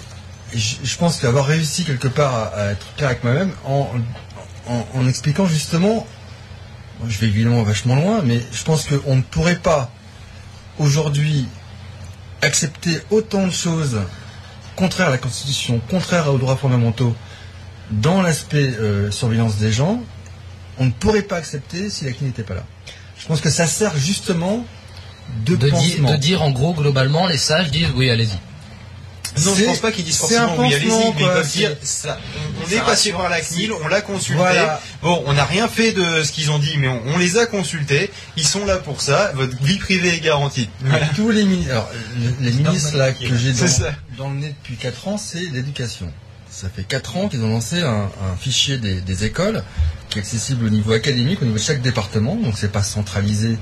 je, pense qu'avoir réussi quelque part à, à être clair avec moi-même en, en, en expliquant justement, je vais évidemment vachement loin, mais je pense qu'on ne pourrait pas aujourd'hui accepter autant de choses contraires à la Constitution, contraires aux droits fondamentaux dans l'aspect euh, surveillance des gens, on ne pourrait pas accepter si la CNIL n'était pas là. Je pense que ça sert justement de, De, di- de dire en gros, globalement, les sages disent oui, allez-y. Non, je pense pas qu'ils disent forcément oui, allez-y, mais ils peuvent dire ça. On, Ça est passé par la CNIL, on l'a consulté. Voilà. Bon, on n'a rien fait de ce qu'ils ont dit, mais on, on les a consultés. Ils sont là pour ça. Votre vie privée est garantie. Voilà. Tous les, mini- alors, les, les ministres là que j'ai C'est ça. dans, dans le nez depuis 4 ans, c'est l'éducation. Ça fait 4 ans qu'ils ont lancé un, fichier des, des écoles qui est accessible au niveau académique, au niveau de chaque département, donc c'est pas centralisé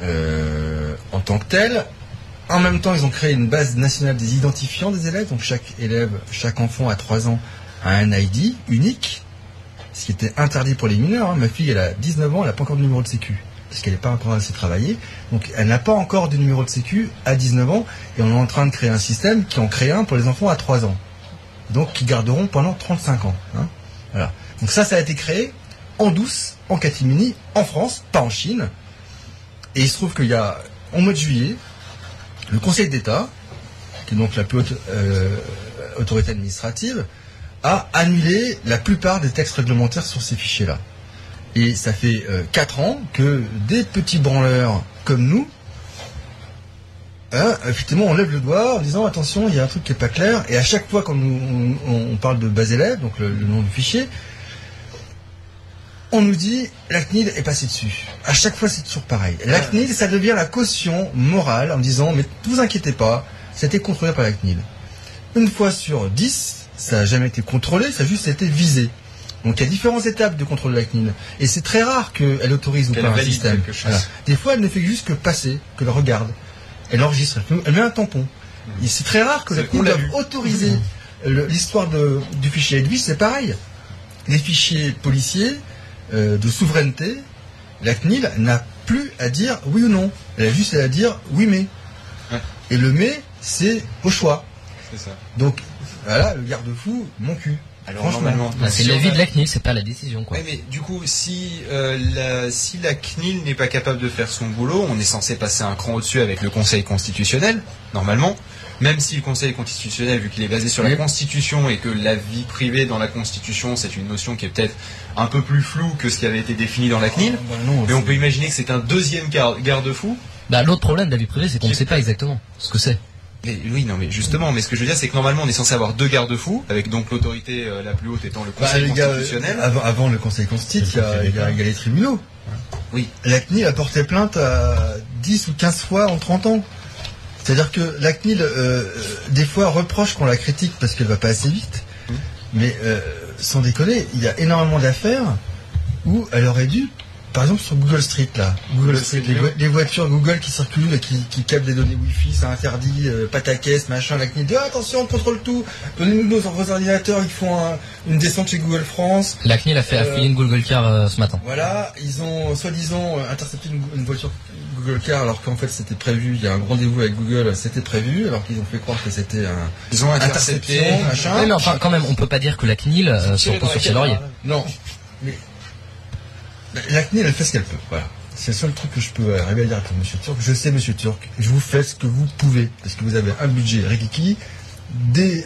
euh, en tant que tel. En même temps, ils ont créé une base nationale des identifiants des élèves, donc chaque élève, chaque enfant à 3 ans a un ID unique, ce qui était interdit pour les mineurs. hein. Ma fille, elle a 19 ans, elle n'a pas encore de numéro de sécu, parce qu'elle n'est pas encore assez travaillée. Donc elle n'a pas encore de numéro de sécu à 19 ans, et on est en train de créer un système qui en crée un pour les enfants à 3 ans. Donc qui garderont pendant 35 ans. hein. Voilà. Donc ça, ça a été créé en douce, en catimini, en France, pas en Chine. Et il se trouve qu'il y a, en mois de juillet, le Conseil d'État, qui est donc la plus haute euh, autorité administrative, a annulé la plupart des textes réglementaires sur ces fichiers-là. Et ça fait 4 ans que des petits branleurs comme nous, hein, effectivement, on lève le doigt en disant attention, il y a un truc qui est pas clair. Et à chaque fois quand on, on parle de base élève, donc le, le nom du fichier, on nous dit la CNIL est passée dessus. À chaque fois, c'est toujours pareil. La CNIL, ça devient la caution morale en disant mais ne vous inquiétez pas, c'était contrôlé par la CNIL. Une fois sur 10, ça n'a jamais été contrôlé, ça a juste été visé. Donc il y a différentes étapes de contrôle de la CNIL. Et c'est très rare qu'elle autorise ou pas un système. quelque chose. Voilà. Des fois, elle ne fait juste que passer, que le regarde. Elle enregistre, elle met un tampon. Et c'est très rare que la l'a doive autoriser l'histoire du fichier Edwige, c'est pareil. Les fichiers policiers euh, de souveraineté, la CNIL n'a plus à dire oui ou non. Elle a juste à dire oui mais. Ouais. Et le mais, c'est au choix. Ça. Donc voilà, le garde-fou, mon cul. Alors normalement, Bah, c'est l'avis de la CNIL, c'est pas la décision, quoi. Ouais, mais du coup, si, euh, la, si la CNIL n'est pas capable de faire son boulot, on est censé passer un cran au-dessus avec le Conseil constitutionnel, normalement. Même si le Conseil constitutionnel, vu qu'il est basé sur la. Constitution et que la vie privée dans la Constitution, c'est une notion qui est peut-être un peu plus floue que ce qui avait été défini dans la CNIL. Bah non, Mais on peut imaginer que c'est un deuxième gar- garde-fou. Bah, l'autre problème de la vie privée, c'est qu'on ne sait pas exactement ce que c'est. Mais oui, non, mais justement, mais ce que je veux dire, c'est que normalement, on est censé avoir deux garde-fous, avec donc l'autorité euh, la plus haute étant le Bah, Conseil gars, constitutionnel. avant, avant le Conseil constitutionnel, il y a- il y, a- il y a les tribunaux. Oui. La CNIL a porté plainte à 10 ou 15 fois en 30 ans. C'est-à-dire que la CNIL, euh, euh, des fois, reproche qu'on la critique parce qu'elle va pas assez vite. Mm. Mais euh, sans déconner, il y a énormément d'affaires où elle aurait dû, par exemple sur Google Street, là, Google Google Street, Street les, View. vo- les voitures Google qui circulent et qui, qui captent des données Wi-Fi, c'est interdit, euh, pas ta caisse, machin, la CNIL dit Ah, attention, on contrôle tout, donnez-nous nos ordinateurs, ils font un- une descente chez Google France. La CNIL a fait Euh, une Google Car euh, ce matin. Voilà, ils ont soi-disant euh, intercepté une, une voiture Google Car alors qu'en fait c'était prévu, il y a un rendez-vous avec Google, c'était prévu, alors qu'ils ont fait croire que c'était un Ils ont intercepté. interception, machin. Ouais, mais enfin, quand même, on peut pas dire que la CNIL euh, se repose sur ses lauriers. Non. Mais la CNIL, elle fait ce qu'elle peut, voilà. C'est le seul truc que je peux arriver à dire à Monsieur Turc. Je sais, Monsieur Turc, je vous fais ce que vous pouvez, parce que vous avez un budget rikiki, des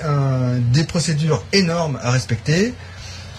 procédures énormes à respecter.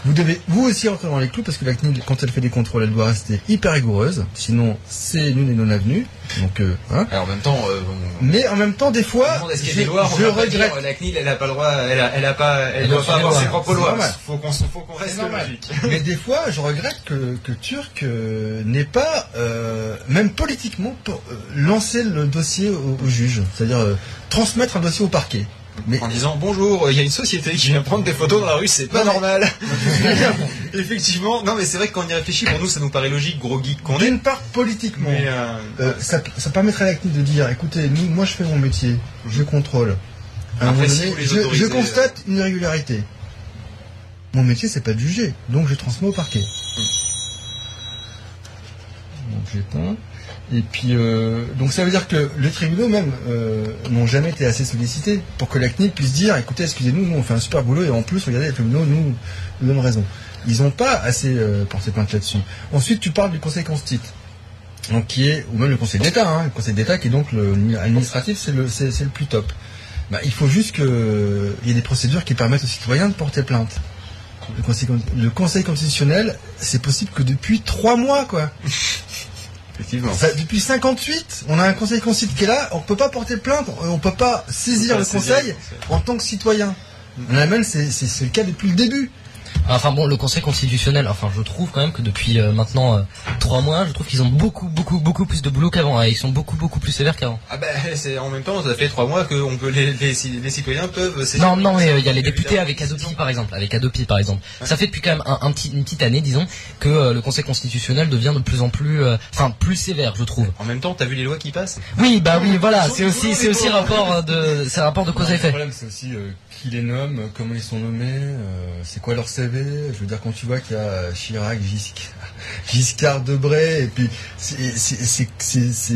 Vous devez vous aussi rentrer dans les clous parce que la CNIL, quand elle fait des contrôles, elle doit rester hyper rigoureuse. Sinon, c'est nul et non avenu. Donc, euh, hein. Alors en même temps, euh, on- Mais en même temps, des fois, demande est-ce qu'il y a je, des lois, on je va pas regrette. dire, la CNIL, elle a pas le droit, elle a, elle a pas, elle, doit pas avoir des ses propres C'est lois. normal. Faut qu'on, faut qu'on reste normal. logique. Mais des fois, je regrette que, que Turc euh, n'ait pas, euh, même politiquement, pour, euh, lancé le dossier au, au juge. C'est-à-dire euh, transmettre un dossier au parquet. Mais En disant bonjour, il y a une société qui vient prendre des photos dans la rue, c'est pas Non, mais- normal. Effectivement, non mais c'est vrai que quand on y réfléchit, pour nous ça nous paraît logique, gros geek qu'on est. d'une part, politiquement, Mais euh, euh, ça, ça permettrait à la CNIL de dire, écoutez, nous, moi je fais mon métier, je contrôle. À Après, si donné, je, autorisez, je constate une irrégularité. Mon métier, c'est pas de juger, donc je transmets au parquet. Et puis, euh, donc ça veut dire que les tribunaux même euh, n'ont jamais été assez sollicités pour que la CNIL puisse dire, écoutez, excusez-nous, nous on fait un super boulot et en plus, regardez, les tribunaux nous, donnent raison. Ils n'ont pas assez euh, porté plainte là-dessus. Ensuite, tu parles du Conseil Constit, donc qui est, ou même le Conseil d'État, hein, le Conseil d'État qui est donc le administratif, c'est le, c'est, le plus top. Bah, il faut juste que il y ait des procédures qui permettent aux citoyens de porter plainte. Le Conseil, con- le Conseil constitutionnel, c'est possible que depuis trois mois, quoi. effectivement. Ça, depuis 58, on a un Conseil constitutionnel qui est là, on peut pas porter plainte, on on peut pas saisir pas le saisir Conseil le Conseil. en tant que citoyen. En Allemagne, c'est, c'est, c'est le cas depuis le début. Enfin bon, le Conseil constitutionnel, enfin je trouve quand même que depuis euh, maintenant euh, trois mois, je trouve qu'ils ont beaucoup, beaucoup, beaucoup plus de boulot qu'avant. hein. Ils sont beaucoup, beaucoup plus sévères qu'avant. Ah ben c'est en même temps, ça fait trois mois que on peut les, les, les citoyens peuvent. Non, le non, mais euh, il y a les députés avec Adopi par exemple, avec Adopi par exemple. Ça fait depuis quand même un, un petit, une petite année, disons, que euh, le Conseil constitutionnel devient de plus en plus, euh, enfin plus sévère, je trouve. En même temps, t'as vu les lois qui passent? Oui, bah oui, voilà, c'est aussi, c'est aussi rapport de, c'est un rapport de cause à Le effet. problème, c'est aussi euh, qui les nomme, comment ils sont nommés, euh, c'est quoi leur Je veux dire, quand tu vois qu'il y a euh, Chirac, Giscard, Giscard Debray, et puis c'est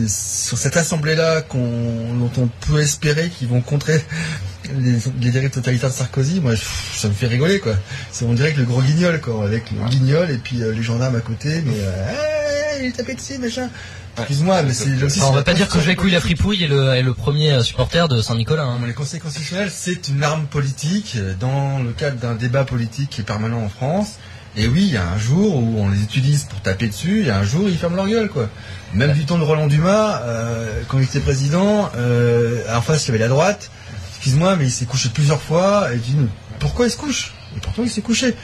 sur cette assemblée-là qu'on dont on peut espérer qu'ils vont contrer les, les dérives totalitaires de Sarkozy. Moi, je- ça me fait rigoler, quoi. C'est on dirait que le gros guignol, quoi, avec le guignol et puis euh, les gendarmes à côté, mais euh, Hey, il est tapé dessus, machin. Excuse-moi, mais c'est aussi. On va pas dire que Jacques la fripouille est le, est le premier euh, supporter de Saint-Nicolas. hein. non, Le Conseil constitutionnel, c'est une arme politique euh, dans le cadre d'un débat politique qui est permanent en France. Et oui, il y a un jour où on les utilise pour taper dessus, il y a un jour où ils ferment leur gueule, quoi. Même du temps de Roland Dumas, euh, quand il était président, euh, en face, il y avait la droite. Excuse-moi, mais il s'est couché plusieurs fois. Et mais pourquoi il se couche? Et pourtant, il s'est couché.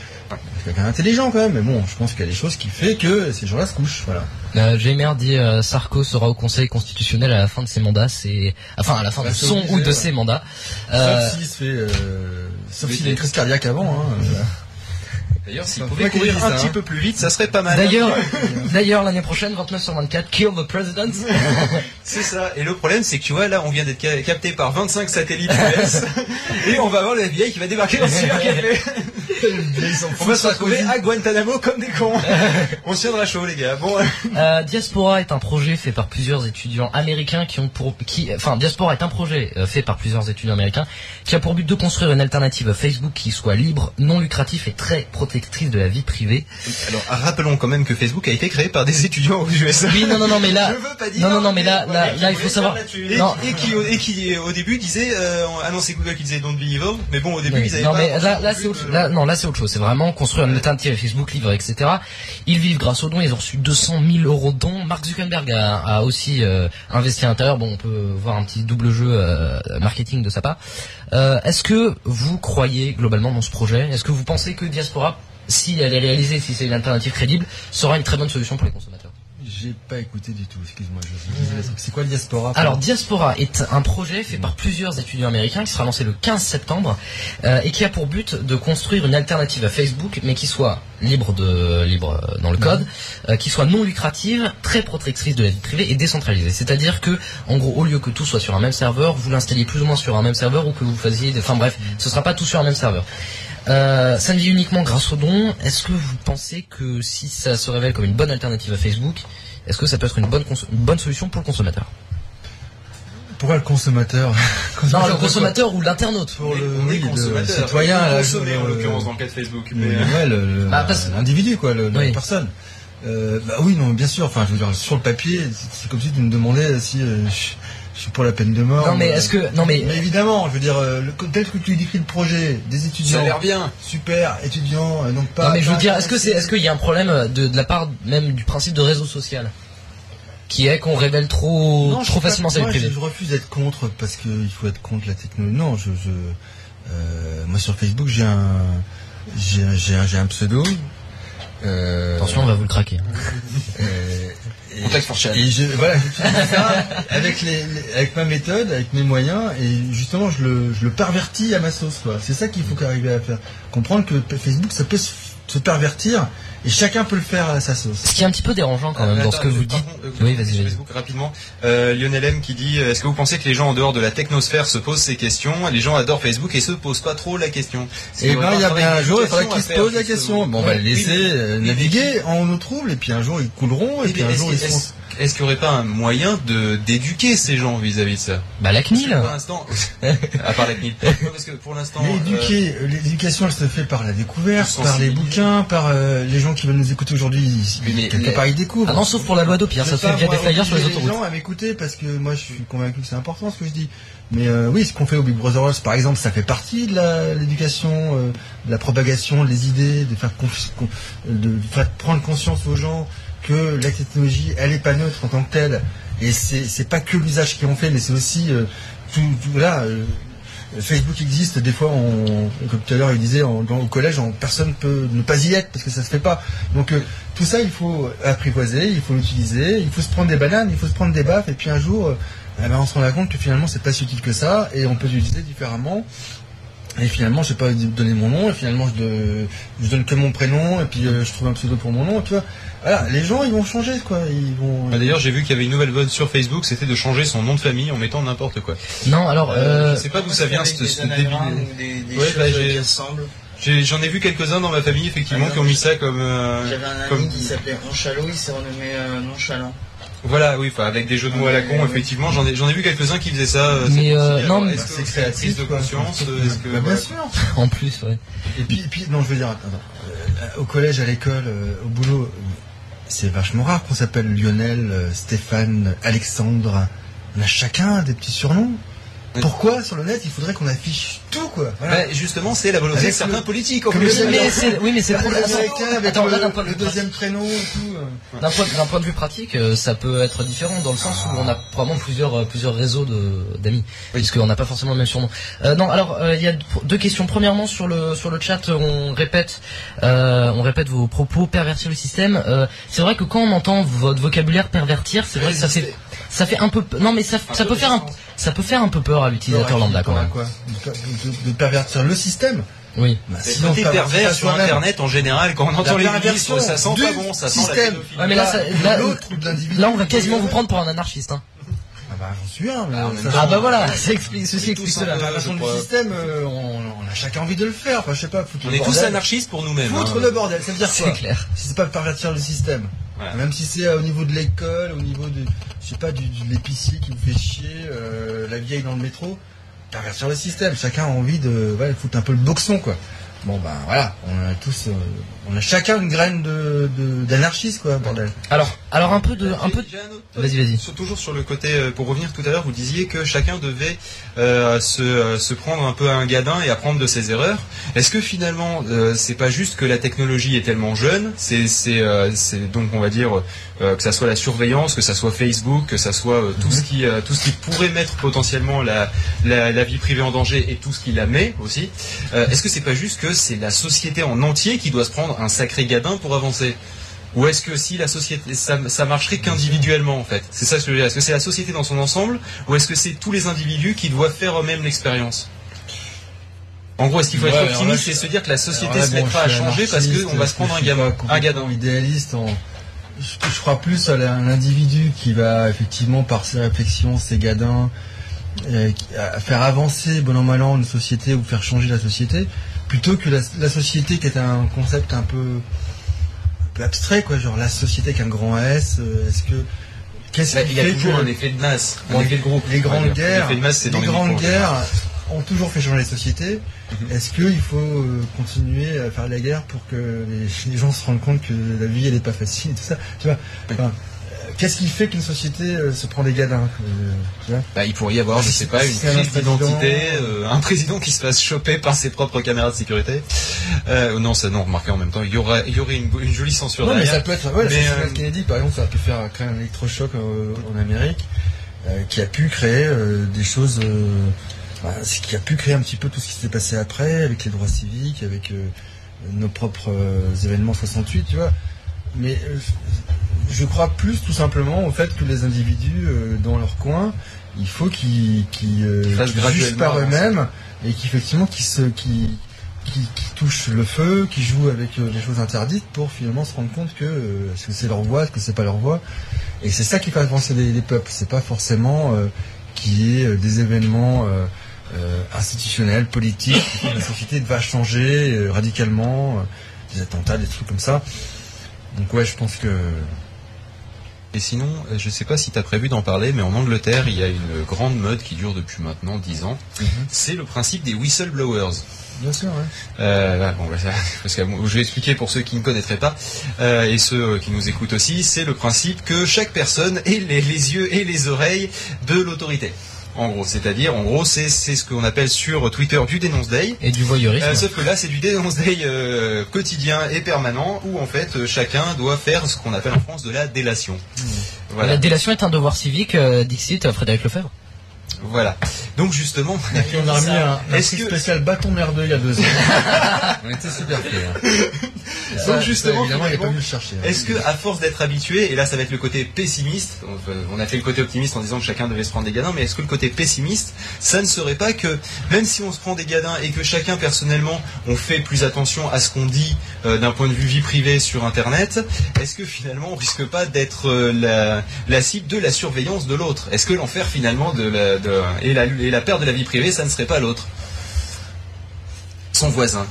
Quelqu'un d'intelligent, quand même. Mais bon, je pense qu'il y a des choses qui fait que ces gens-là se couchent, voilà. Euh, dit euh, Sarko sera au Conseil constitutionnel à la fin de ses mandats, c'est enfin à la fin Bah, de son obligé, ou de ouais. ses mandats. Euh, Sauf s'il se fait, euh, sauf s'il a une crise cardiaque avant, hein. D'ailleurs, s'il pouvait courir un ça, petit hein. peu plus vite, ça serait pas mal. D'ailleurs, d'ailleurs l'année prochaine, 29 sur 24, Kill the President. C'est ça. Et le problème, c'est que tu vois, là, on vient d'être ca- capté par 25 satellites US, et on va avoir le FBI qui va débarquer dans le cybercafé. On va se retrouver à Guantanamo comme des cons. on se tiendra chaud, les gars. Bon, Euh, Diaspora est un projet fait par plusieurs étudiants américains qui ont pour qui enfin Diaspora est un projet euh, fait par plusieurs étudiants américains qui a pour but de construire une alternative à Facebook qui soit libre, non lucratif et très protectrice de la vie privée. alors rappelons quand même que Facebook a été créé par des étudiants aux US. Oui, non non non mais là Je veux pas dire. non non non mais là il faut savoir. Et, non. et qui, au- et qui, au début disait, euh, ah non c'est Google qui disait Don't be evil, mais bon au début Oui. ils avaient non pas mais là, c'est autre, de- là non là c'est autre chose. C'est vraiment construire une alternative à Facebook libre, etc. Ils vivent grâce aux dons. Ils ont reçu 200 000 euros de dons. Mark Zuckerberg a, a aussi euh, investi à l'intérieur. Bon, on peut voir un petit double jeu euh, marketing de sa part. Euh, Est-ce que vous croyez globalement dans ce projet? Est-ce que vous pensez que Diaspora, si elle est réalisée, si c'est une alternative crédible, sera une très bonne solution pour les consommateurs J'ai pas écouté du tout, excuse-moi. je- C'est quoi le diaspora Alors Diaspora est un projet fait par plusieurs étudiants américains qui sera lancé le 15 septembre euh, et qui a pour but de construire une alternative à Facebook mais qui soit libre de libre euh, dans le code, euh, qui soit non lucrative, très protectrice de la vie privée et décentralisée. C'est-à-dire que en gros au lieu que tout soit sur un même serveur, vous l'installiez plus ou moins sur un même serveur ou que vous fassiez des... enfin bref, ce sera pas tout sur un même serveur. Euh, ça ne vit uniquement grâce aux dons. Est-ce que vous pensez que si ça se révèle comme une bonne alternative à Facebook, est-ce que ça peut être une bonne, cons- une bonne solution pour le consommateur? Pourquoi le consommateur Non, le Consommateur consommateur ou l'internaute. Pour le, oui, le consommateur, citoyen, là, consommer je- en l'occurrence dans le cas de Facebook. Mais, Mais, euh, ouais, le- le- Bah, parce- l'individu, quoi, le, la Oui. personne. Euh, bah oui, non, bien sûr. Enfin, je veux dire, sur le papier, c'est c'est comme si tu me demandais si euh, suis pour la peine de mort. Non mais euh, est-ce que non mais mais évidemment, je veux dire, euh, le, tel que tu décris le projet, des Ça étudiants, a l'air bien. super étudiants, euh, donc pas. non mais je veux pas dire est-ce que c'est est-ce qu'il y a un problème de, de la part même du principe de réseau social qui est qu'on révèle trop Non, trop facilement sa vie privée. Je, refuse d'être contre parce qu'il faut être contre la technologie. Non, je, je euh, moi sur Facebook j'ai un j'ai un, j'ai un, pseudo. Euh, Attention on va vous le craquer. euh, Contexte for. Et je, voilà, ça avec, les, les- avec ma méthode, avec mes moyens, et justement, je le, je le pervertis à ma sauce, quoi. C'est ça qu'il faut arriver à faire. Comprendre que Facebook, ça peut se, se pervertir, et chacun peut le faire à sa sauce. Ce qui est un petit peu dérangeant quand même Euh, dans ce que vous par dites. euh, Oui vas-y. Facebook rapidement. Euh, Lionel M qui dit euh, Est-ce que vous pensez que les gens en dehors de la technosphère se posent ces questions? Les gens adorent Facebook et se posent pas trop la question. Et aurait ben, il y a bien un jour, il faudra qu'ils se posent la question. Bon, on va les laisser euh, naviguer en eau trouble, et puis un jour, ils couleront, et Oui, puis un est-ce jour, qu'il- ils seront... est-ce- qu'il n'y aurait pas un moyen de d'éduquer ces gens vis-à-vis de ça? Bah la CNIL. Pour l'instant, à part la CNIL. Non, parce que pour l'instant, euh, euh, l'éducation, elle se fait par la découverte, par les bouquins, par euh, les gens qui veulent nous écouter aujourd'hui, mais quelque les- part ils découvrent. Ah non sauf pour la loi d'Opi, hein, ça se fait via des flyers sur les autoroutes. gens à m'écouter parce que moi je suis convaincu que c'est important ce que je dis. Mais euh, oui, ce qu'on fait au Big Brother House, par exemple, ça fait partie de l'éducation, euh, de la propagation des idées, de faire, de faire prendre conscience aux gens que la technologie, elle est pas neutre en tant que telle. Et c'est pas que l'usage qui en fait, mais c'est aussi euh, tout, tout là. Facebook existe, des fois, on, comme tout à l'heure il disait, au collège, on- personne peut ne pas y être parce que ça se fait pas. Donc euh, tout ça, il faut apprivoiser, il faut l'utiliser, il faut se prendre des bananes, il faut se prendre des baffes, et puis un jour, euh, eh ben, on se rend compte que finalement c'est pas si utile que ça, et on peut l'utiliser différemment. Et finalement, je sais pas donner mon nom, et finalement je, de- je donne que mon prénom, et puis euh, je trouve un pseudo pour mon nom, tu vois. Voilà, les gens ils vont changer, quoi. Ils vont. bah, D'ailleurs, j'ai vu qu'il y avait une nouvelle mode sur Facebook, c'était de changer son nom de famille en mettant n'importe quoi. Non alors Euh, euh, je sais pas d'où ça vient, ce, ce débile. des, des Ouais, choses bah, j'ai- qui ressemblent. J'ai- J'en ai vu quelques-uns dans ma famille, effectivement, Ah, qui ont mis ça comme. euh, J'avais un ami comme- qui s'appelait Onchalo, il s'est renommé euh, Nonchalant. Voilà, oui, enfin, avec des jeux de mots à la con, effectivement, j'en ai, j'en ai vu quelques-uns qui faisaient ça. euh, Mais, euh, non, mais est-ce que c'est prise de conscience euh, Est-ce que Bah, bien sûr. en plus ouais. Et puis, et puis, non, je veux dire, attends, euh, au collège, à l'école, euh, au boulot, c'est vachement rare qu'on s'appelle Lionel, euh, Stéphane, Alexandre. On a chacun des petits surnoms. Oui. Pourquoi sur le net il faudrait qu'on affiche tout quoi Voilà. Bah, justement, c'est la volonté de certains le- politiques. En plus. Mais oui mais c'est pour Attends, le, là, d'un point de le vue deuxième prénom et tout. euh. D'un point, de vue pratique, euh, ça peut être différent dans le sens où on a probablement plusieurs euh, plusieurs réseaux d'amis, puisqu'on n'a pas forcément le même surnom. Euh, non, alors euh, il y a deux questions. Premièrement sur le sur le chat, on répète euh, on répète vos propos pervertir le système. C'est vrai que quand on entend votre vocabulaire pervertir, c'est vrai que ça fait ça fait un peu pe- non mais ça ça peut faire un ça peut faire un peu peur à l'utilisateur lambda quand même. Quoi de, de- de pervertir le système. Oui. Bah, C'est sinon, le côté pervers sur. Internet en général, quand on entend La les ministres, ça sent pas bon, ça sent la système. pédophilie. Ouais, mais là, ça- là- l'autre ou de l'individu. Là, on va quasiment vous prendre pour un anarchiste. Hein. Ah bah j'en suis un. mais Ah. Ah bah voilà, ça explique, ceci explique cela. un La je du système, euh, on, on a chacun envie de le faire. Enfin, je sais pas, foutre On le est tous anarchistes pour nous-mêmes. Foutre hein. le bordel, ça veut dire C'est quoi clair. Si c'est pas pervertir le système. Même si c'est euh, au niveau de l'école, au niveau de, je sais pas, du, de l'épicier qui vous fait chier, euh, la vieille dans le métro, pervertir le système. Chacun a envie de, ouais, foutre un peu le boxon, quoi. Bon ben voilà, on a tous, euh, on a chacun une graine de de- d'anarchiste, quoi, bordel. Alors, alors un peu de, un peu. de- Vas-y, vas-y. Toujours sur le côté, euh, pour revenir tout à l'heure, vous disiez que chacun devait euh, se, euh, se prendre un peu à un gadin et apprendre de ses erreurs. Est-ce que finalement, euh, c'est pas juste que la technologie est tellement jeune, c'est euh, donc on va dire euh, que ça soit la surveillance, que ça soit Facebook, que ça soit euh, tout ce qui euh, tout ce qui pourrait mettre potentiellement la, la la vie privée en danger et tout ce qui la met aussi. Euh, Est-ce que c'est pas juste que c'est la société en entier qui doit se prendre un sacré gadin pour avancer ou est-ce que si la société, ça, ça marcherait qu'individuellement en fait? C'est ça ce que je veux dire. Est-ce que c'est la société dans son ensemble ou est-ce que c'est tous les individus qui doivent faire eux-mêmes l'expérience? En gros, est-ce qu'il faut Ouais, être optimiste et se dire que la société là, se bon, mettra à changer parce qu'on va se prendre un gamin, gadin idéaliste. En... Je, je crois plus à la- un individu qui va effectivement par ses réflexions, ses gadins, euh, faire avancer bon an mal an une société ou faire changer la société, plutôt que la, la société qui est un concept un peu, un peu abstrait, quoi. Genre la société avec un grand S. euh, Est-ce que qu'est-ce Bah, qui Il y a toujours un effet de masse, un effet de groupe. les grandes guerres, L'effet de masse, c'est dans les les grandes groupes, en général. guerres ont toujours fait changer les sociétés. Mhm. Est-ce qu'il faut euh, continuer à faire la guerre pour que les, les gens se rendent compte que la vie elle est pas facile et tout ça Tu vois, enfin, Qu'est-ce qui fait qu'une société euh, se prend des gadins euh, Bah, il pourrait y avoir, je sais pas, une crise président. d'identité, euh, un président qui se fasse choper par ses propres caméras de sécurité. Euh, non, ça non, remarquez en même temps, il y aurait, il y aurait une, une jolie censure Non, mais ça peut être. Ouais, Mais, Kennedy, par exemple, ça a pu faire créer un électrochoc en Amérique, qui a pu créer des choses. bah, qui a pu créer un petit peu tout ce qui s'est passé après, avec les droits civiques, avec nos propres événements 68, tu vois. Mais je crois plus tout simplement au fait que les individus euh, dans leur coin, il faut qu'ils qu'ils, euh, jugent par avancer. eux-mêmes et qu'effectivement qu'ils se qui qui, qui touchent le feu, qui jouent avec euh, les choses interdites pour finalement se rendre compte que euh, est-ce que c'est leur voix, est-ce que c'est pas leur voix. Et c'est ça qui fait avancer les, les peuples. C'est pas forcément qu'il y ait euh, des événements institutionnels, politiques, qui la société va changer radicalement, des attentats, des trucs comme ça. Donc ouais, je pense que Et sinon, euh, je sais pas si tu as prévu d'en parler, mais en Angleterre, il y a une grande mode qui dure depuis maintenant 10 ans. C'est le principe des whistleblowers. bien sûr, ouais. Euh, bah, bon, bah, parce que je vais expliquer pour ceux qui ne connaîtraient pas euh, et ceux qui nous écoutent aussi. C'est le principe que chaque personne ait les, les yeux et les oreilles de l'autorité. En gros, c'est-à-dire, en gros, c'est c'est ce qu'on appelle sur Twitter du dénonce day. Et du voyeurisme. Euh, sauf que là, c'est du dénonce day euh, quotidien et permanent où en fait euh, chacun doit faire ce qu'on appelle en France de la délation. Voilà. La délation est un devoir civique, euh, Dixit, Frédéric Lefebvre. Voilà. Donc justement, Et puis on a remis un, un Est-ce prix que- spécial bâton merdeux il y a deux ans. on était super fiers. hein. Donc, justement, ça, évidemment, il n'est pas finalement, venu le chercher. hein. Est-ce que, à force d'être habitué, et là ça va être le côté pessimiste, on- on a fait le côté optimiste en disant que chacun devait se prendre des gadins, mais est-ce que le côté pessimiste, ça ne serait pas que, même si on se prend des gadins et que chacun personnellement, on fait plus attention à ce qu'on dit euh, d'un point de vue vie privée sur Internet, est-ce que finalement on risque pas d'être euh, la, la cible de la surveillance de l'autre? Est-ce que l'enfer finalement de la, de- et, la, et la perte de la vie privée, ça ne serait pas l'autre Son voisin.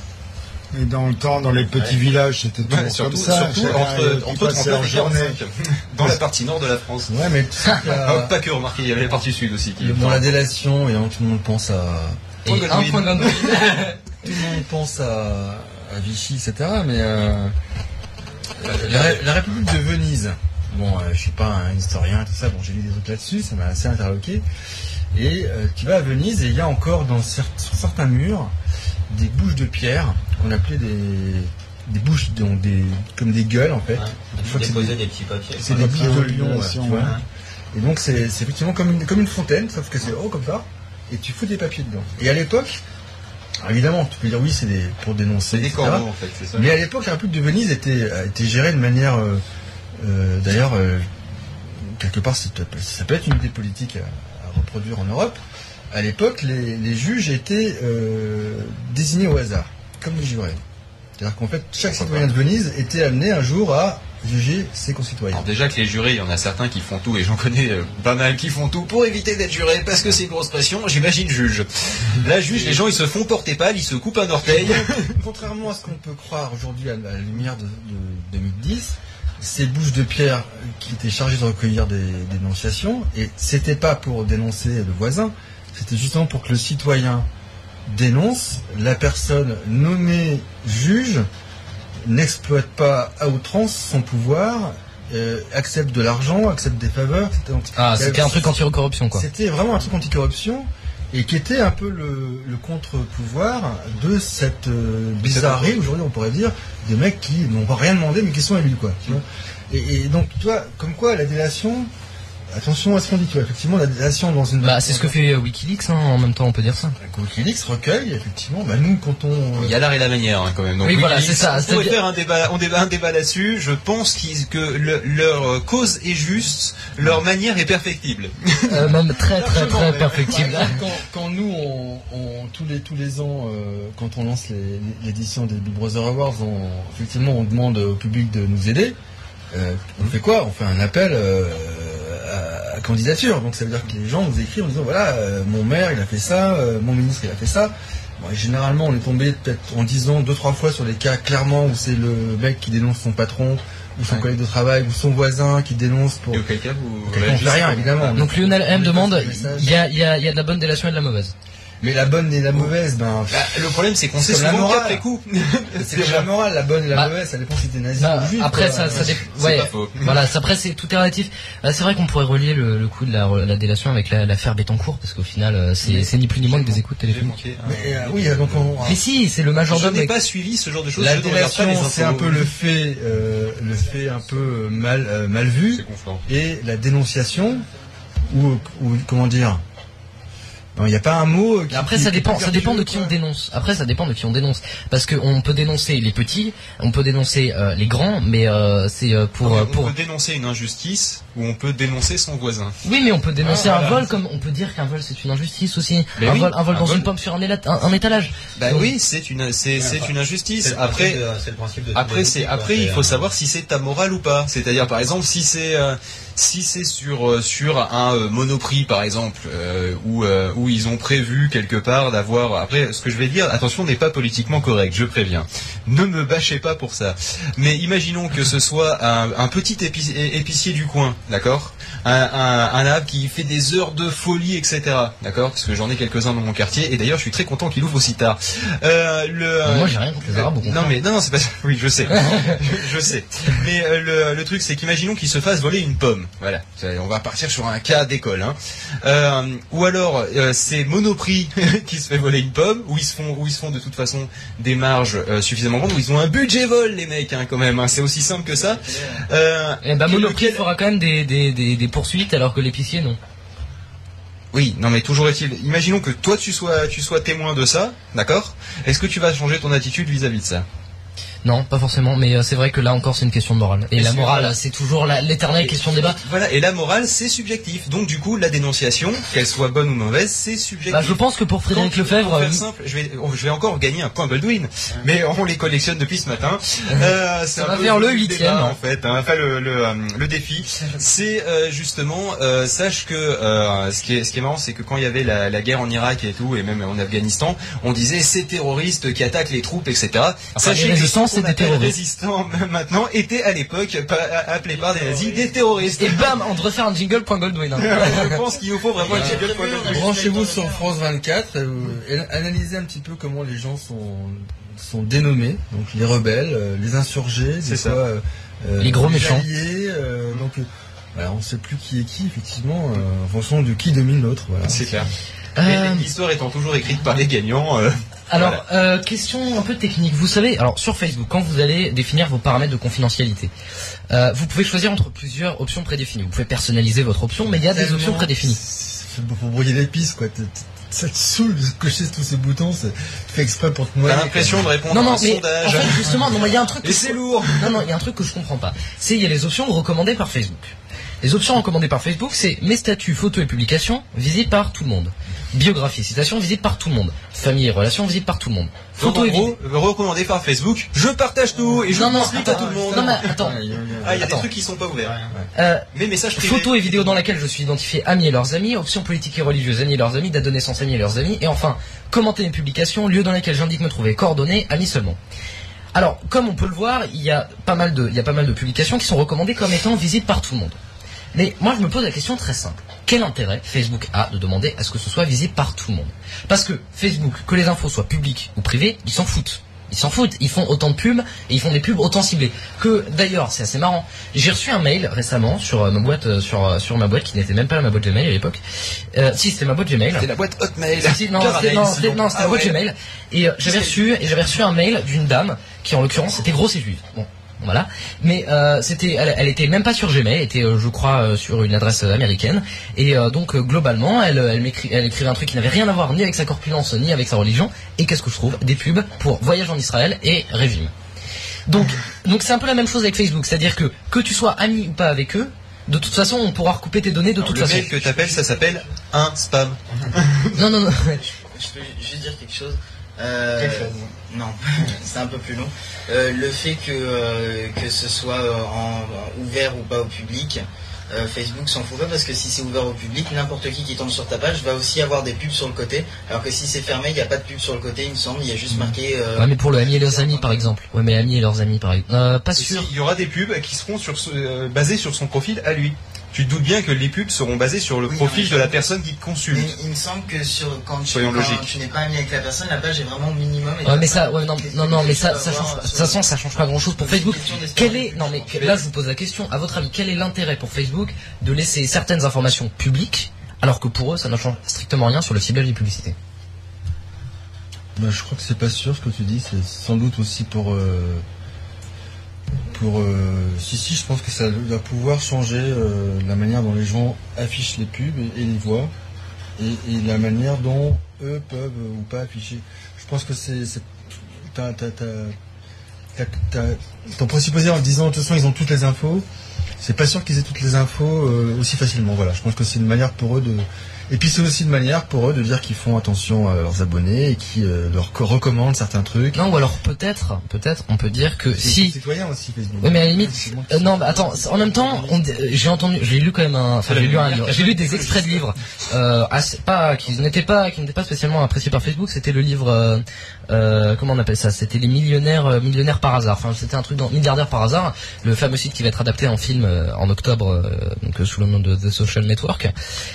Et dans le temps, dans les petits villages, c'était toujours Ouais, surtout comme ça. surtout entre, euh, entre passait 39 leur et journée. 45, dans la partie nord de la France. Ouais, mais Ah, pas que, remarquez, il y avait la partie sud aussi. Qui Bon, la délation, et tout le monde pense à. Et Point un Godwin. point Godwin. Tout le monde pense à, à Vichy, etc. Mais euh, la, Ré- la République de Venise. Bon, euh, je suis pas un historien, tout ça. Bon, j'ai lu des trucs là-dessus, ça m'a assez interloqué. Et euh, tu vas à Venise et il y a encore dans sur certains murs des bouches de pierre qu'on appelait des des bouches donc des comme des gueules en fait. Déposer des- des petits papiers. C'est des petits de lions, libération, tu vois. ouais. Et donc c'est c'est effectivement comme une, comme une fontaine, sauf que c'est haut comme ça, et tu fous des papiers dedans. Et à l'époque, évidemment, tu peux dire oui, c'est pour dénoncer, C'est des corbeaux en fait, c'est ça Mais à l'époque, la République de Venise était, a été gérée de manière, euh, euh, d'ailleurs, euh, quelque part, ça peut être une idée politique reproduire en Europe. À l'époque, les, les juges étaient euh, désignés au hasard, comme les jurés. C'est-à-dire qu'en fait, chaque citoyen de Venise était amené un jour à juger ses concitoyens. Alors déjà que les jurés, il y en a certains qui font tout, et j'en connais euh, pas mal qui font tout pour éviter d'être jurés parce que c'est une grosse pression, j'imagine juge. Là, juge, les gens ils se font porter pâle, ils se coupent un orteil. Contrairement à ce qu'on peut croire aujourd'hui à la lumière de, de 2010, ces bouches de pierre qui étaient chargées de recueillir des dénonciations, et c'était pas pour dénoncer le voisin, c'était justement pour que le citoyen dénonce, la personne nommée juge n'exploite pas à outrance son pouvoir, euh, accepte de l'argent, accepte des faveurs, etc. Ah, c'était un truc anti-corruption, quoi. c'était vraiment un truc anti-corruption et qui était un peu le, le contre-pouvoir de cette euh, bizarrerie, aujourd'hui on pourrait dire, des mecs qui n'ont pas rien demandé mais qui sont élus. Quoi, tu vois. et, et donc, tu vois, comme quoi la délation, attention à ce qu'on dit, tu vois, effectivement, la délation dans une... Bah, c'est ce que fait euh, Wikileaks, hein, en même temps, on peut dire ça. Wikileaks recueille, effectivement, bah nous, quand on... Il y a l'art et la manière hein, quand même. Donc, Oui, voilà, c'est ça, On pourrait faire un débat, on débat, un débat là-dessus. Je pense qu'ils- que le- leur euh, cause est juste, leur manière est perfectible. Euh, même très, très, très perfectible. Quand, quand nous, on, on- tous les tous les ans, euh, quand on lance l'édition des Big Brother Awards, on, effectivement, on demande au public de nous aider. Euh, on fait quoi? On fait un appel euh, à, à candidature. Donc ça veut dire que les gens nous écrivent en disant voilà, euh, mon maire il a fait ça, euh, mon ministre il a fait ça. Bon, et généralement, on est tombé peut-être en disant deux trois fois sur les cas clairement où c'est le mec qui dénonce son patron ou son Ouais. collègue de travail ou son voisin qui dénonce pour. Et auquel cas vous On fait rien évidemment. Donc Lionel M demande, passe le message. il y a, il y, a, il y a de la bonne délation et de la mauvaise. Mais la bonne et la mauvaise, ben. Bah, le problème, c'est qu'on sait la morale. qu'après coup. C'est comme la morale, la bonne et la Bah, mauvaise, ça dépend si t'es nazi Bah, ou juif. après quoi. ça, ça dé- C'est ouais, pas faux. voilà, ça, après c'est tout est relatif. Euh, c'est vrai qu'on pourrait relier le, le coup de la, la délation avec la- l'affaire Bettencourt parce qu'au final euh, c'est ni plus ni moins que des écoutes téléphoniques. manqué, hein. Mais, euh, oui, donc on. Mais si, c'est le Je majordome. n'ai avec- pas suivi ce genre de choses. La je délation, c'est un peu le fait, euh, le fait un peu mal, euh, mal vu, et la dénonciation, ou, ou comment dire, non, il n'y a pas un mot. Qui, Après qui- ça dépend, ça dépend de qui on dénonce. Après ça dépend de qui on dénonce parce que on peut dénoncer les petits, on peut dénoncer euh, les grands, mais euh, c'est euh, pour euh, on pour peut dénoncer une injustice ou on peut dénoncer son voisin. oui mais on peut dénoncer Ah, un voilà. vol comme on peut dire qu'un vol c'est une injustice aussi. Un oui, vol, un vol un dans vol. une pomme sur un, éla- un, un étalage. Bah Donc- oui, c'est une, c'est, c'est une injustice. Après, c'est le principe de tous Après, c'est après, il faut euh, savoir si c'est ta morale ou pas. C'est-à-dire, par exemple, si c'est euh, si c'est sur euh, sur un euh, monoprix, par exemple, euh, où euh, où ils ont prévu quelque part d'avoir. Après, ce que je vais dire, attention, n'est pas politiquement correct. Je préviens. Ne me bâchez pas pour ça. Mais imaginons que ce soit un, un petit épi- épicier du coin, d'accord? Un, un, un arbre qui fait des heures de folie, etc. D'accord? Parce que j'en ai quelques-uns dans mon quartier. Et d'ailleurs, je suis très content qu'il ouvre aussi tard. Euh, le, moi, j'ai rien contre les Arabes, Non, mais non, non, c'est pas ça. Oui, je sais. je, sais. Mais le, le truc, c'est qu'imaginons qu'il se fasse voler une pomme. Voilà. On va partir sur un cas d'école. Hein. Euh, ou alors, euh, c'est Monoprix qui se fait voler une pomme, où ils se font, où ils se font de toute façon des marges euh, suffisamment grandes, où ils ont un budget vol, les mecs, hein, quand même. hein. C'est aussi simple que ça. Eh ben, que Monoprix lequel- fera quand même des, des, des, des poursuites alors que l'épicier non. Oui, non mais toujours est-il, imaginons que toi tu sois tu sois témoin de ça, d'accord? Est-ce que tu vas changer ton attitude vis-à-vis de ça? Non, pas forcément, mais euh, c'est vrai que là encore c'est une question de morale. Et Et la morale, c'est toujours l'éternelle question de débat. Voilà, et la morale c'est subjectif. Donc du coup, la dénonciation, qu'elle soit bonne ou mauvaise, c'est subjectif. Bah, je pense que pour Frédéric Lefebvre, pour faire euh, simple, je vais, je vais encore gagner un point Baldwin, mais on les collectionne depuis ce matin. Euh, c'est Ça va faire le huitième. en fait. hein. Enfin, le, le, euh, le défi, c'est euh, justement, euh, sache que ce qui est, ce qui est marrant, c'est que quand il y avait la, la guerre en Irak et tout, et même en Afghanistan, on disait ces terroristes qui attaquent les troupes, etc. Enfin, les que qu'on des terroristes. résistants maintenant étaient à l'époque appelés par des nazis des terroristes. et bam, on devrait faire un jingle point Goldwyn. hein. je pense qu'il nous faut vraiment une jingle pour le- Branchez-vous sur France 24 euh, et analysez un petit peu comment les gens sont, sont dénommés. Donc les rebelles, euh, les insurgés, des fois, euh, Les gros méchants. alliés, euh, donc euh, voilà, on ne sait plus qui est qui effectivement euh, en fonction de qui domine l'autre. Voilà. C'est clair. Euh, l'histoire étant toujours écrite par les gagnants. Alors, euh, question un peu technique. Vous savez, alors sur Facebook, quand vous allez définir vos paramètres de confidentialité, euh, vous pouvez choisir entre plusieurs options prédéfinies. Vous pouvez personnaliser votre option, mais il y a des options prédéfinies. C'est pour brouiller les pistes quoi. Ça te saoule de cocher tous ces boutons. c'est- Tu fais exprès pour te T'as l'impression de répondre Non, à non, un mais sondage. en fait, justement, non, mais il y a un truc. que Et je- c'est lourd. Non, non, il y a un truc que je comprends pas. C'est il y a les options recommandées par Facebook. Les options recommandées par Facebook, c'est mes statuts, photos et publications visibles par tout le monde. Biographie, citation visible par tout le monde. Famille et relations visibles par tout le monde. En et gros, recommandé par Facebook, je partage tout et je Non, non, transmets à attends, tout le monde. non, mais attends. Ah, il y a Attends. des trucs qui sont pas ouverts. Euh, Mais message privé. Photos et vidéos dans laquelle je suis identifié amis et leurs amis, options politiques et religieuses amis et leurs amis, date de naissance amis et leurs amis, et enfin, commenter mes publications, lieu dans lesquels j'indique me trouver, coordonnées, amis seulement. Alors, comme on peut le voir, il y a pas mal de, il y a pas mal de publications qui sont recommandées comme étant visibles par tout le monde. Mais moi, je me pose la question très simple. Quel intérêt Facebook a de demander à ce que ce soit visible par tout le monde? Parce que Facebook, que les infos soient publiques ou privées, ils s'en foutent. Ils s'en foutent. Ils font autant de pubs et ils font des pubs autant ciblées. Que d'ailleurs, c'est assez marrant. J'ai reçu un mail récemment sur euh, ma boîte, euh, sur euh, sur ma boîte qui n'était même pas ma boîte Gmail à l'époque. Si, c'était ma boîte Gmail. C'est la boîte Hotmail. Si, non, c'était non, c'était- c'était Ah la boîte. Gmail. Et j'avais reçu, et j'avais reçu un mail d'une dame qui, en l'occurrence, était grosse et juive. Bon, voilà. Mais euh, c'était, elle, elle était même pas sur Gmail, elle était, euh, je crois, euh, sur une adresse américaine. Et euh, donc, globalement, elle, elle m'écrit, elle écrivait un truc qui n'avait rien à voir ni avec sa corpulence ni avec sa religion. Et qu'est-ce que je trouve? Des pubs pour voyage en Israël et régime. Donc, donc c'est un peu la même chose avec Facebook, c'est-à-dire que que tu sois ami ou pas avec eux, de toute façon, on pourra recouper tes données de toute le façon. mail que t'appelles, ça s'appelle un spam. Non, non, non. Je peux juste dire quelque chose. Euh, Non, c'est un peu plus long. Euh, le fait que, euh, que ce soit euh, en, en ouvert ou pas au public, euh, Facebook s'en fout pas parce que si c'est ouvert au public, n'importe qui qui tombe sur ta page va aussi avoir des pubs sur le côté. Alors que si c'est fermé, il n'y a pas de pub sur le côté, il me semble, il y a juste marqué. euh, Ouais, mais pour le ami et leurs amis, par exemple. Ouais, mais ami et leurs amis, par exemple. Euh, pas sûr. il y aura des pubs qui seront sur ce- euh, basées sur son profil à lui. Tu te doutes bien que les pubs seront basées sur le Oui, profil non, de la personne qui te Mais consulte. il me semble que sur, quand, tu, n'es pas ami avec la personne, la page est vraiment minimum. et Ouais, mais pas ça, de- ouais, non, non, non, mais ça, ça change, de sur- toute façon, ça change pas grand chose pour Facebook. Quel est, non, mais là, je vous pose la question. À votre avis, quel est l'intérêt pour Facebook de laisser certaines informations publiques, alors que pour eux, ça ne change strictement rien sur le ciblage des publicités? Bah, je crois que c'est pas sûr ce que tu dis, c'est sans doute aussi pour. euh, pour euh, si, si, je pense que ça va pouvoir changer euh, la manière dont les gens affichent les pubs et, et les voient, et, et la manière dont eux peuvent ou pas afficher. Je pense que c'est. Ton présupposé en disant de toute façon ils ont toutes les infos, c'est pas sûr qu'ils aient toutes les infos euh, aussi facilement. Voilà, je pense que c'est une manière pour eux de. Et puis c'est aussi une manière pour eux de dire qu'ils font attention à leurs abonnés et qui euh, leur co- recommandent certains trucs. Non, ou alors peut-être, peut-être, on peut dire que C'est si, citoyen aussi Facebook. Oui, mais à la limite, C'est euh, non, mais attends, c'est- en même temps, on euh, j'ai entendu, j'ai lu quand même un, enfin, j'ai lu un livre, j'ai lu des extraits de livres, euh, assez- pas, qui n'étaient pas, qui n'étaient pas spécialement appréciés par Facebook, c'était le livre, euh, euh, comment on appelle ça, c'était les millionnaires, euh, millionnaires par hasard, enfin, c'était un truc dans milliardaire par hasard, le fameux site qui va être adapté en film euh, en octobre, euh, donc euh, sous le nom de The Social Network,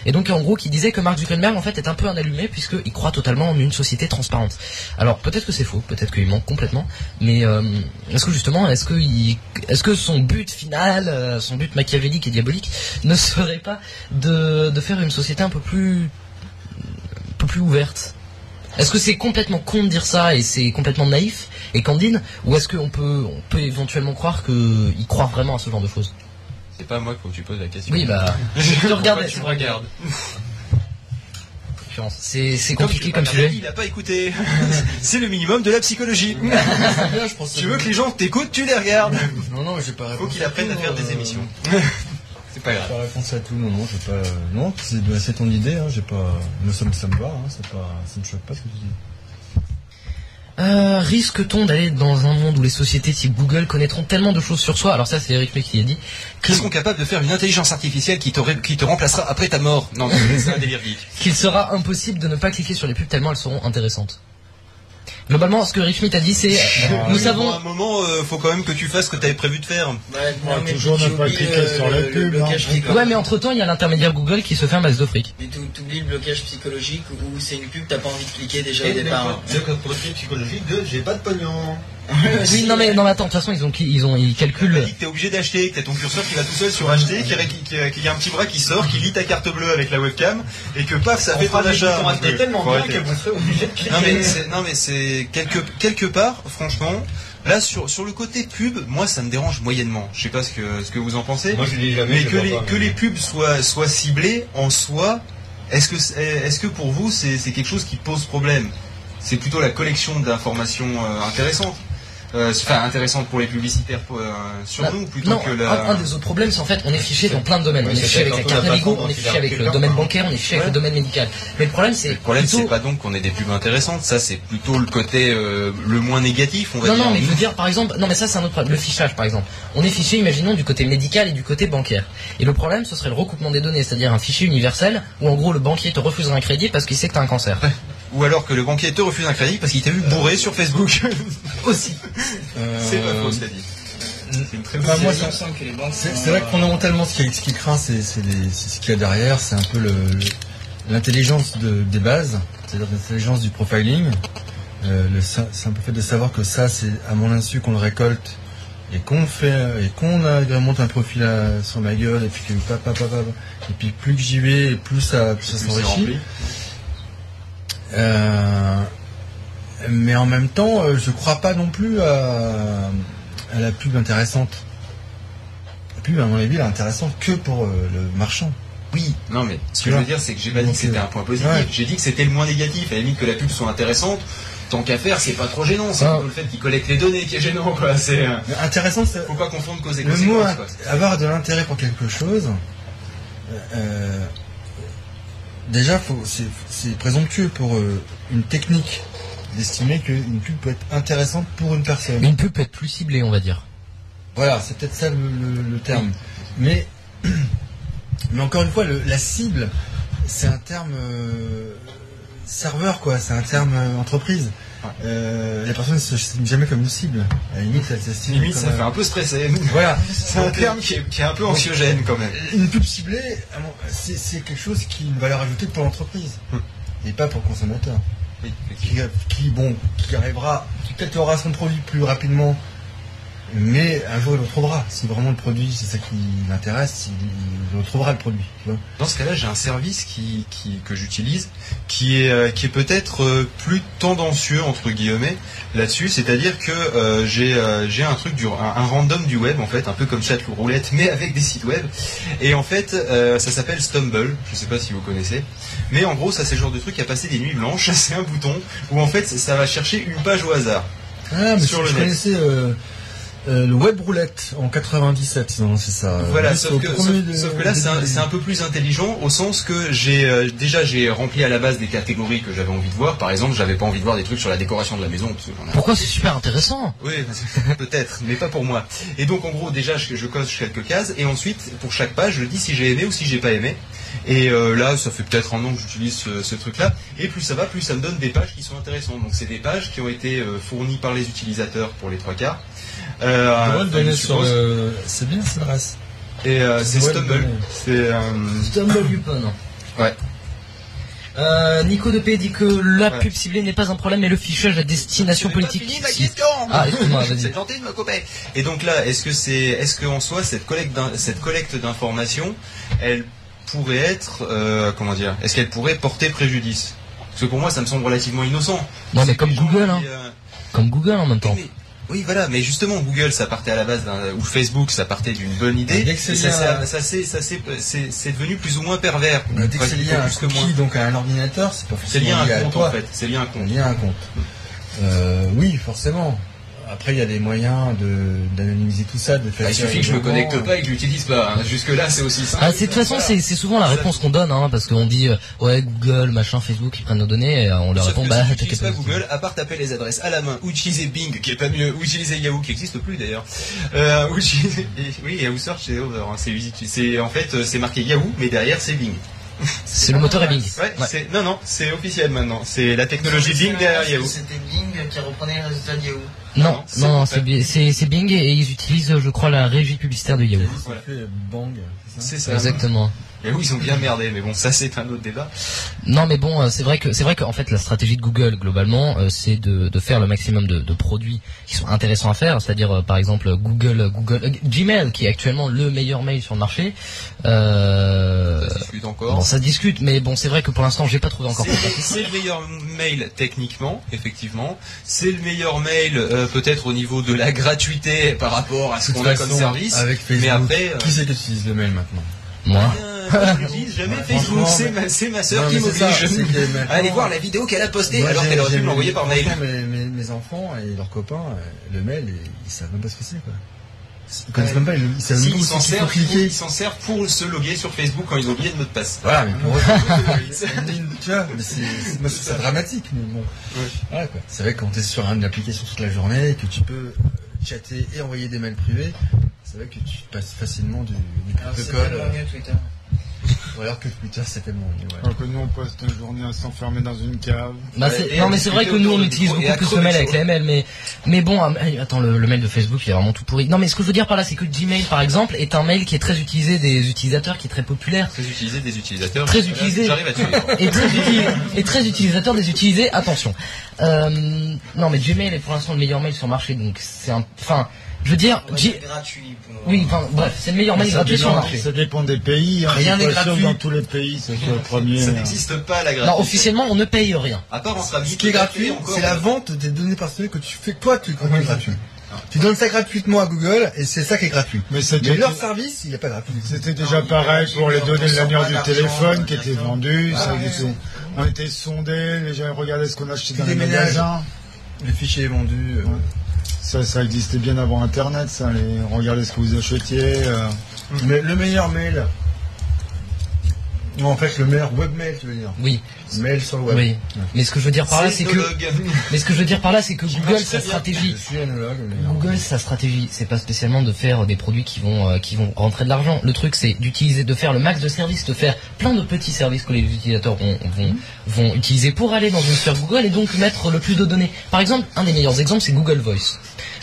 et donc en gros, qui disait que Mark Zuckerberg en fait est un peu un allumé puisqu'il croit totalement en une société transparente. Alors peut-être que c'est faux, peut-être qu'il ment complètement, mais euh, est-ce que justement, est-ce que, il- est-ce que son but final, euh, son but machiavélique et diabolique, ne serait pas de, de faire une société un peu plus, un peu plus ouverte? Est-ce que c'est complètement con de dire ça et c'est complètement naïf et candide, ou est-ce qu'on peut, on peut éventuellement croire qu'il croit vraiment à ce genre de choses? C'est pas moi qu'il faut que tu poses la question. Oui, bah, je te regardais. tu me regardes. C'est compliqué tu comme sujet. Il a pas écouté. C'est le minimum de la psychologie. je pense tu veux que les gens t'écoutent, tu les regardes. Non, non, j'ai pas Faut réponse qu'il apprenne à faire des euh, émissions. C'est pas grave. pas réponse à tout, non, non, j'ai pas. Non, c'est bah, ton idée, hein, j'ai pas. Nous sommes, ça me va, hein, pas, ça me choque pas ce que tu dis. Euh, risque-t-on d'aller dans un monde où les sociétés type Google connaîtront tellement de choses sur soi? Alors ça, c'est Eric May qui l'a dit. Qu'ils seront capables de faire une intelligence artificielle qui te, ré- qui te remplacera après ta mort. Non, c'est un délire geek. qu'il sera impossible de ne pas cliquer sur les pubs tellement elles seront intéressantes. Globalement, ce que Rick Schmidt a dit, c'est euh, nous savons. À un moment, euh, faut quand même que tu fasses ce que tu avais prévu de faire. Ouais, toujours sur les le- le pubs, blocage hein. Ouais, mais entre temps, il y a l'intermédiaire Google qui se fait un max de fric. Mais tu oublies le blocage psychologique où c'est une pub, t'as pas envie de cliquer déjà au départ. le côté psychologique de j'ai pas de pognon. Oui, non mais non mais attends, de toute façon, ils ont ils ont ils Tu calculent. t'es obligé d'acheter, que t'as ton curseur qui va tout seul sur acheter, qu'il y a- un petit bras qui sort, qui lit ta carte bleue avec la webcam, et que paf, ça fait ton achat. Donc, euh, tellement bien que vous serez obligé de cliquer. Non mais c'est non mais c'est quelque quelque part franchement là sur sur le côté pub moi ça me dérange moyennement je sais pas ce que ce que vous en pensez Moi je l'ai jamais. mais je que les pas, que mais- les pubs soient soient ciblées en soi est-ce que c'est- est-ce que pour vous c'est c'est quelque chose qui pose problème? C'est plutôt la collection d'informations euh, intéressantes Euh, enfin intéressantes pour les publicitaires pour, euh, sur Bah, nous plutôt Non, que un, la un des autres problèmes, c'est en fait, on est fiché dans plein de domaines. Oui, on est fiché avec la carte Navigo, on est fiché avec le domaine bancaire, on est fiché avec le domaine médical. Mais le problème, c'est le problème plutôt- c'est pas donc qu'on ait des pubs intéressantes ça c'est plutôt le côté euh, le moins négatif on va Non, dire non, mais je veux dire, par exemple, non, mais ça, c'est un autre problème. Le fichage, par exemple. On est fiché, imaginons, du côté médical et du côté bancaire. Et le problème, ce serait le recoupement des données, c'est-à-dire un fichier universel où, en gros, le banquier te refuserait un crédit parce qu'il sait que t'as un cancer. Ou alors que le banquier te refuse un crédit parce qu'il t'a vu bourré sur Facebook. Aussi. C'est pas faux, cela dit. C'est une très bonne Bah, moi, ça- que les banques C'est sont, c'est vrai euh, que fondamentalement, ce qui, ce qui craint, c'est c'est c'est ce qu'il y a derrière, c'est un peu le- l'intelligence de- des bases, c'est-à-dire l'intelligence du profiling. Euh, le sim- simple fait de savoir que ça, c'est à mon insu qu'on le récolte et qu'on fait et qu'on agrémente un profil à- sur ma gueule et puis que papa, papa, et puis plus que j'y vais, plus ça, plus ça c'est s'enrichit. Euh, mais en même temps, euh, je crois pas non plus à, à la pub intéressante. La pub, à mon avis, elle est intéressante que pour euh, le marchand. Oui, non mais ce que je veux dire, c'est que j'ai pas dit que c'était un point positif. ouais. J'ai dit que c'était le moins négatif. À la limite que la pub soit intéressante, tant qu'à faire, c'est pas trop gênant. C'est Ah. le fait qu'ils collectent les données qui est gênant, quoi. C'est, Intéressant, faut pas confondre cause et le mot conséquence, quoi. avoir de l'intérêt pour quelque chose. euh, déjà, c'est, présomptueux pour euh, une technique d'estimer qu'une pub peut être intéressante pour une personne. Une pub peut être plus ciblée, on va dire. Voilà, c'est peut-être ça le, le- le terme. Mais, mais encore une fois, le- la cible, c'est un terme. euh, serveur, quoi. C'est un terme euh, entreprise. Euh, la personne ne s'estime jamais comme une cible. À la limite, elle s'estime Limite, ça un- fait un peu stresser. Voilà. C'est un terme qui est, qui est un peu anxiogène quand même. Une pub ciblée, c'est quelque chose qui a une valeur ajoutée pour l'entreprise. Hmm. Et pas pour le consommateur. Oui, Qui, qui, bon, qui arrivera, qui peut-être aura son produit plus rapidement, mais un jour il le retrouvera. Si vraiment le produit, c'est ça qui l'intéresse, il, il retrouvera le produit. tu vois. Dans ce cas-là, j'ai un service qui, qui- que j'utilise qui est, euh, qui est peut-être euh, plus tendancieux entre guillemets là-dessus, c'est-à-dire que euh, j'ai euh, j'ai un truc du un, un random du web en fait, un peu comme chat ou roulette, mais avec des sites web. Et en fait, euh, ça s'appelle Stumble. Je sais pas si vous connaissez, mais en gros, ça c'est le genre de truc qui a passé des nuits blanches. C'est un bouton où en fait, ça va chercher une page au hasard. Ah, mais Sur je le net. connaissais euh, euh, le web roulette en 97, non, c'est ça. Voilà, sauf au que, premier sauf- de- sauf que là, c'est un, peu plus intelligent au sens que j'ai euh, déjà j'ai rempli à la base des catégories que j'avais envie de voir. Par exemple, j'avais pas envie de voir des trucs sur la décoration de la maison. parce que Pourquoi c'est super intéressant Oui, peut-être, mais pas pour moi. Et donc, en gros, déjà, je, je coche quelques cases, et ensuite, pour chaque page, je dis si j'ai aimé ou si j'ai pas aimé. Et euh, là, ça fait peut-être un an que j'utilise ce, ce truc-là. Et plus ça va, plus ça me donne des pages qui sont intéressantes. Donc, c'est des pages qui ont été euh, fournies par les utilisateurs pour les trois quarts. Euh, donner sur le- C'est bien, c'est l'adresse. Et euh, c'est Stumble. C'est euh, Stumble Upon. Ouais. Euh, Nico de P dit que la Ouais. pub ciblée n'est pas un problème, mais le fichage à destination C'est même pas politique. fini ma question Ah, excuse-moi, vas-y. C'est gentil de me couper. Et donc là, est-ce que c'est, est-ce qu'en soi cette collecte, cette collecte d'informations, elle pourrait être, euh, comment dire, est-ce qu'elle pourrait porter préjudice? Parce que pour moi, ça me semble relativement innocent. Non, mais C'est comme que Google, hein. euh, Comme Google en même temps. mais- oui, voilà, mais justement, Google, ça partait à la base d'un, ou Facebook, ça partait d'une bonne idée. Dès que c'est Et ça, ça, ça, devenu plus ou moins pervers. Bah, dès que c'est lié à un moins. donc à un ordinateur, c'est pas C'est forcément lié à un compte en fait. C'est lié à un C'est compte. lié à un compte. Euh, oui, forcément. Après, il y a des moyens de d'anonymiser tout ça, de faire. Bah, il suffit que je me connecte pas et que je l'utilise pas. hein. Jusque là, c'est aussi simple. Ah, de toute façon, c'est c'est souvent la réponse qu'on donne, hein, parce qu'on dit euh, ouais Google, machin, Facebook, ils prennent nos données, et euh, on leur Sauf répond bah si tu t'inquiète pas. pas Google, à part taper les adresses à la main, ou utiliser Bing, qui est pas mieux, ou utiliser Yahoo, qui existe plus d'ailleurs, euh, ou utiliser, et- oui, Yahoo Search c'est over, hein, c'est, en fait, c'est marqué Yahoo, mais derrière c'est Bing. C'est le moteur Bing. Ouais, Ouais. c'est, non, non, c'est officiel maintenant, c'est la technologie Bing derrière Yahoo. C'était Bing qui reprenait les résultats de Yahoo. Non, Non, non, c'est Bing et ils utilisent, je crois, la régie publicitaire de Yahoo. Voilà. bang, C'est ça. Exactement. Yahoo, ils ont bien merdé, mais bon, ça c'est un autre débat. Non, mais bon, euh, c'est vrai que c'est vrai qu'en fait la stratégie de Google globalement, euh, c'est de, de faire le maximum de, de produits qui sont intéressants à faire. C'est-à-dire, euh, par exemple, Google, Google, euh, Gmail, qui est actuellement le meilleur mail sur le marché. Euh, Ça discute encore. bon, ça discute, mais bon, c'est vrai que pour l'instant, j'ai pas trouvé encore. C'est c'est le meilleur mail techniquement, effectivement. C'est le meilleur mail euh, peut-être au niveau de la gratuité par rapport à ce qu'on a comme service. Avec Facebook, Mais après, euh, qui c'est qui utilise le mail maintenant? Moi? Euh, jamais Facebook. C'est mais- ma, c'est ma Non, sœur qui m'oblige à aller voir la vidéo qu'elle a postée alors qu'elle aurait pu me l'envoyer par mail. Mes, enfants et leurs copains, euh, le mail, ils, ils savent même pas ce que c'est quoi. Ils connaissent même pas, ils, savent Si, même ils pas s'en servent, ils s'en servent pour se loguer sur Facebook quand ils ont oublié de mot de passe. Voilà, mais pour eux, c'est une ligne, tu vois, mais c'est, c'est, moi, je trouve ça dramatique, mais bon. Voilà, quoi. C'est vrai que quand t'es sur une application toute la journée, que tu peux chatter et envoyer des mails privés, c'est vrai que tu passes facilement du, du protocole, ou alors que Twitter c'est tellement mieux, ouais. Alors que nous, on passe notre journée à s'enfermer dans une cave. Bah, Ouais, non mais c'est vrai que nous on utilise beaucoup plus le mail avec les ML mais mais bon ah, attends le, le mail de Facebook il est vraiment tout pourri. Non mais ce que je veux dire par là c'est que Gmail par exemple est un mail qui est très utilisé des utilisateurs qui est très populaire Très utilisé des utilisateurs. Très utilisé. J'arrive à tuer. et très utilisé et très utilisateur des utilisés attention. Euh, non mais Gmail est pour l'instant le meilleur mail sur le marché donc c'est un enfin je veux dire Ouais, G- c'est gratuit. Pour... oui enfin bref c'est le meilleur ça, gratuit sur le marché. ça dépend des pays. Hein. Rien n'est gratuit. Dans tous les pays, ça soit le premier. Ça hein. n'existe pas la Non gratuité. officiellement on ne paye rien. À part. Ce qui est gratuit, c'est la vente des données personnelles que tu fais, toi, tu gratuit. Tu donnes ça gratuitement à Google et c'est ça qui est gratuit. Mais leur service, il n'est pas gratuit. c'était déjà pareil pour les données de l'annuaire du téléphone qui étaient vendues. ça, était- on était sondés, les gens regardaient ce qu'on achetait dans les magasins. Les fichiers vendus. euh, Ouais. Ça, ça existait bien avant Internet, ça. Les, regardez ce que vous achetiez. euh. Mais le meilleur mail, Non, en fait, le meilleur webmail, tu veux dire. Oui, Mail sur le web. oui. Mais ce que je veux dire par là, c'est que, mais ce que je veux dire par là, c'est que Google, sa stratégie. Google, sa stratégie, c'est pas spécialement de faire des produits qui vont euh, qui vont rentrer de l'argent. Le truc, c'est d'utiliser, de faire le max de services, de faire plein de petits services que les utilisateurs vont vont, vont utiliser pour aller dans une sphère Google et donc mettre le plus de données. Par exemple, un des meilleurs exemples, c'est Google Voice.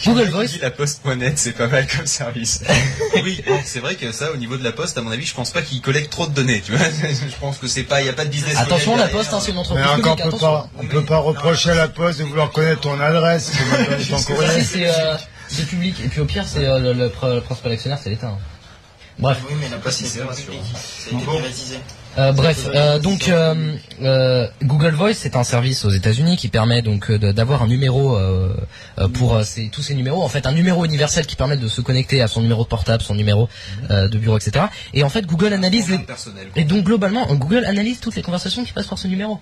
Google Voice, la poste.net, c'est pas mal comme service. oui, c'est vrai que ça, au niveau de la poste, à mon avis, je pense pas qu'ils collectent trop de données, tu vois. je pense que c'est pas, il y a pas de business. attention, la Poste, hein, c'est une Mais entreprise encore, on publique. peut pas, on peut pas reprocher à la poste de vouloir connaître ton adresse. c'est euh, c'est public. Et puis au pire, c'est euh, le, le pr- le principal actionnaire, c'est l'État. hein. Bref. Oui, mais la poste si c'est privatisé. Euh, bref, euh, donc euh, Google Voice, c'est un service aux États-Unis qui permet donc d'avoir un numéro pour tous ces numéros. En fait, un numéro universel qui permet de se connecter à son numéro de portable, son numéro de bureau, etc. Et en fait, Google analyse les... et donc globalement, Google analyse toutes les conversations qui passent par ce numéro.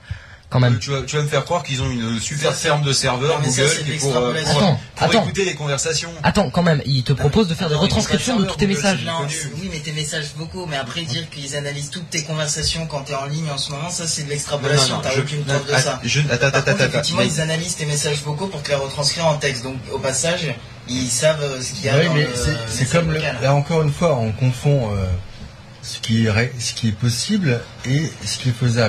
Quand même. Euh, Tu vas, tu vas me faire croire qu'ils ont une super ferme de serveurs Non, mais ça, Google c'est qui de pour, euh, l'extrapolation. pour, Attends, pour attends. écouter les conversations. Attends, quand même, il te propose de faire des retranscriptions de tous tes messages. Non, oui, mais tes messages vocaux, mais après dire qu'ils analysent toutes tes conversations quand t'es en ligne en ce moment, ça c'est de l'extrapolation, t'as aucune preuve de att- ça. je- attends, Par attends, contre, attends, effectivement, attends. ils analysent tes messages vocaux pour te les retranscrire en texte. Donc, au passage, ils savent euh, ce qu'il y a Oui, dans mais le c'est- comme le, là encore une fois, on confond euh, ce qui est ré- ce qui est possible et ce qui est faisable.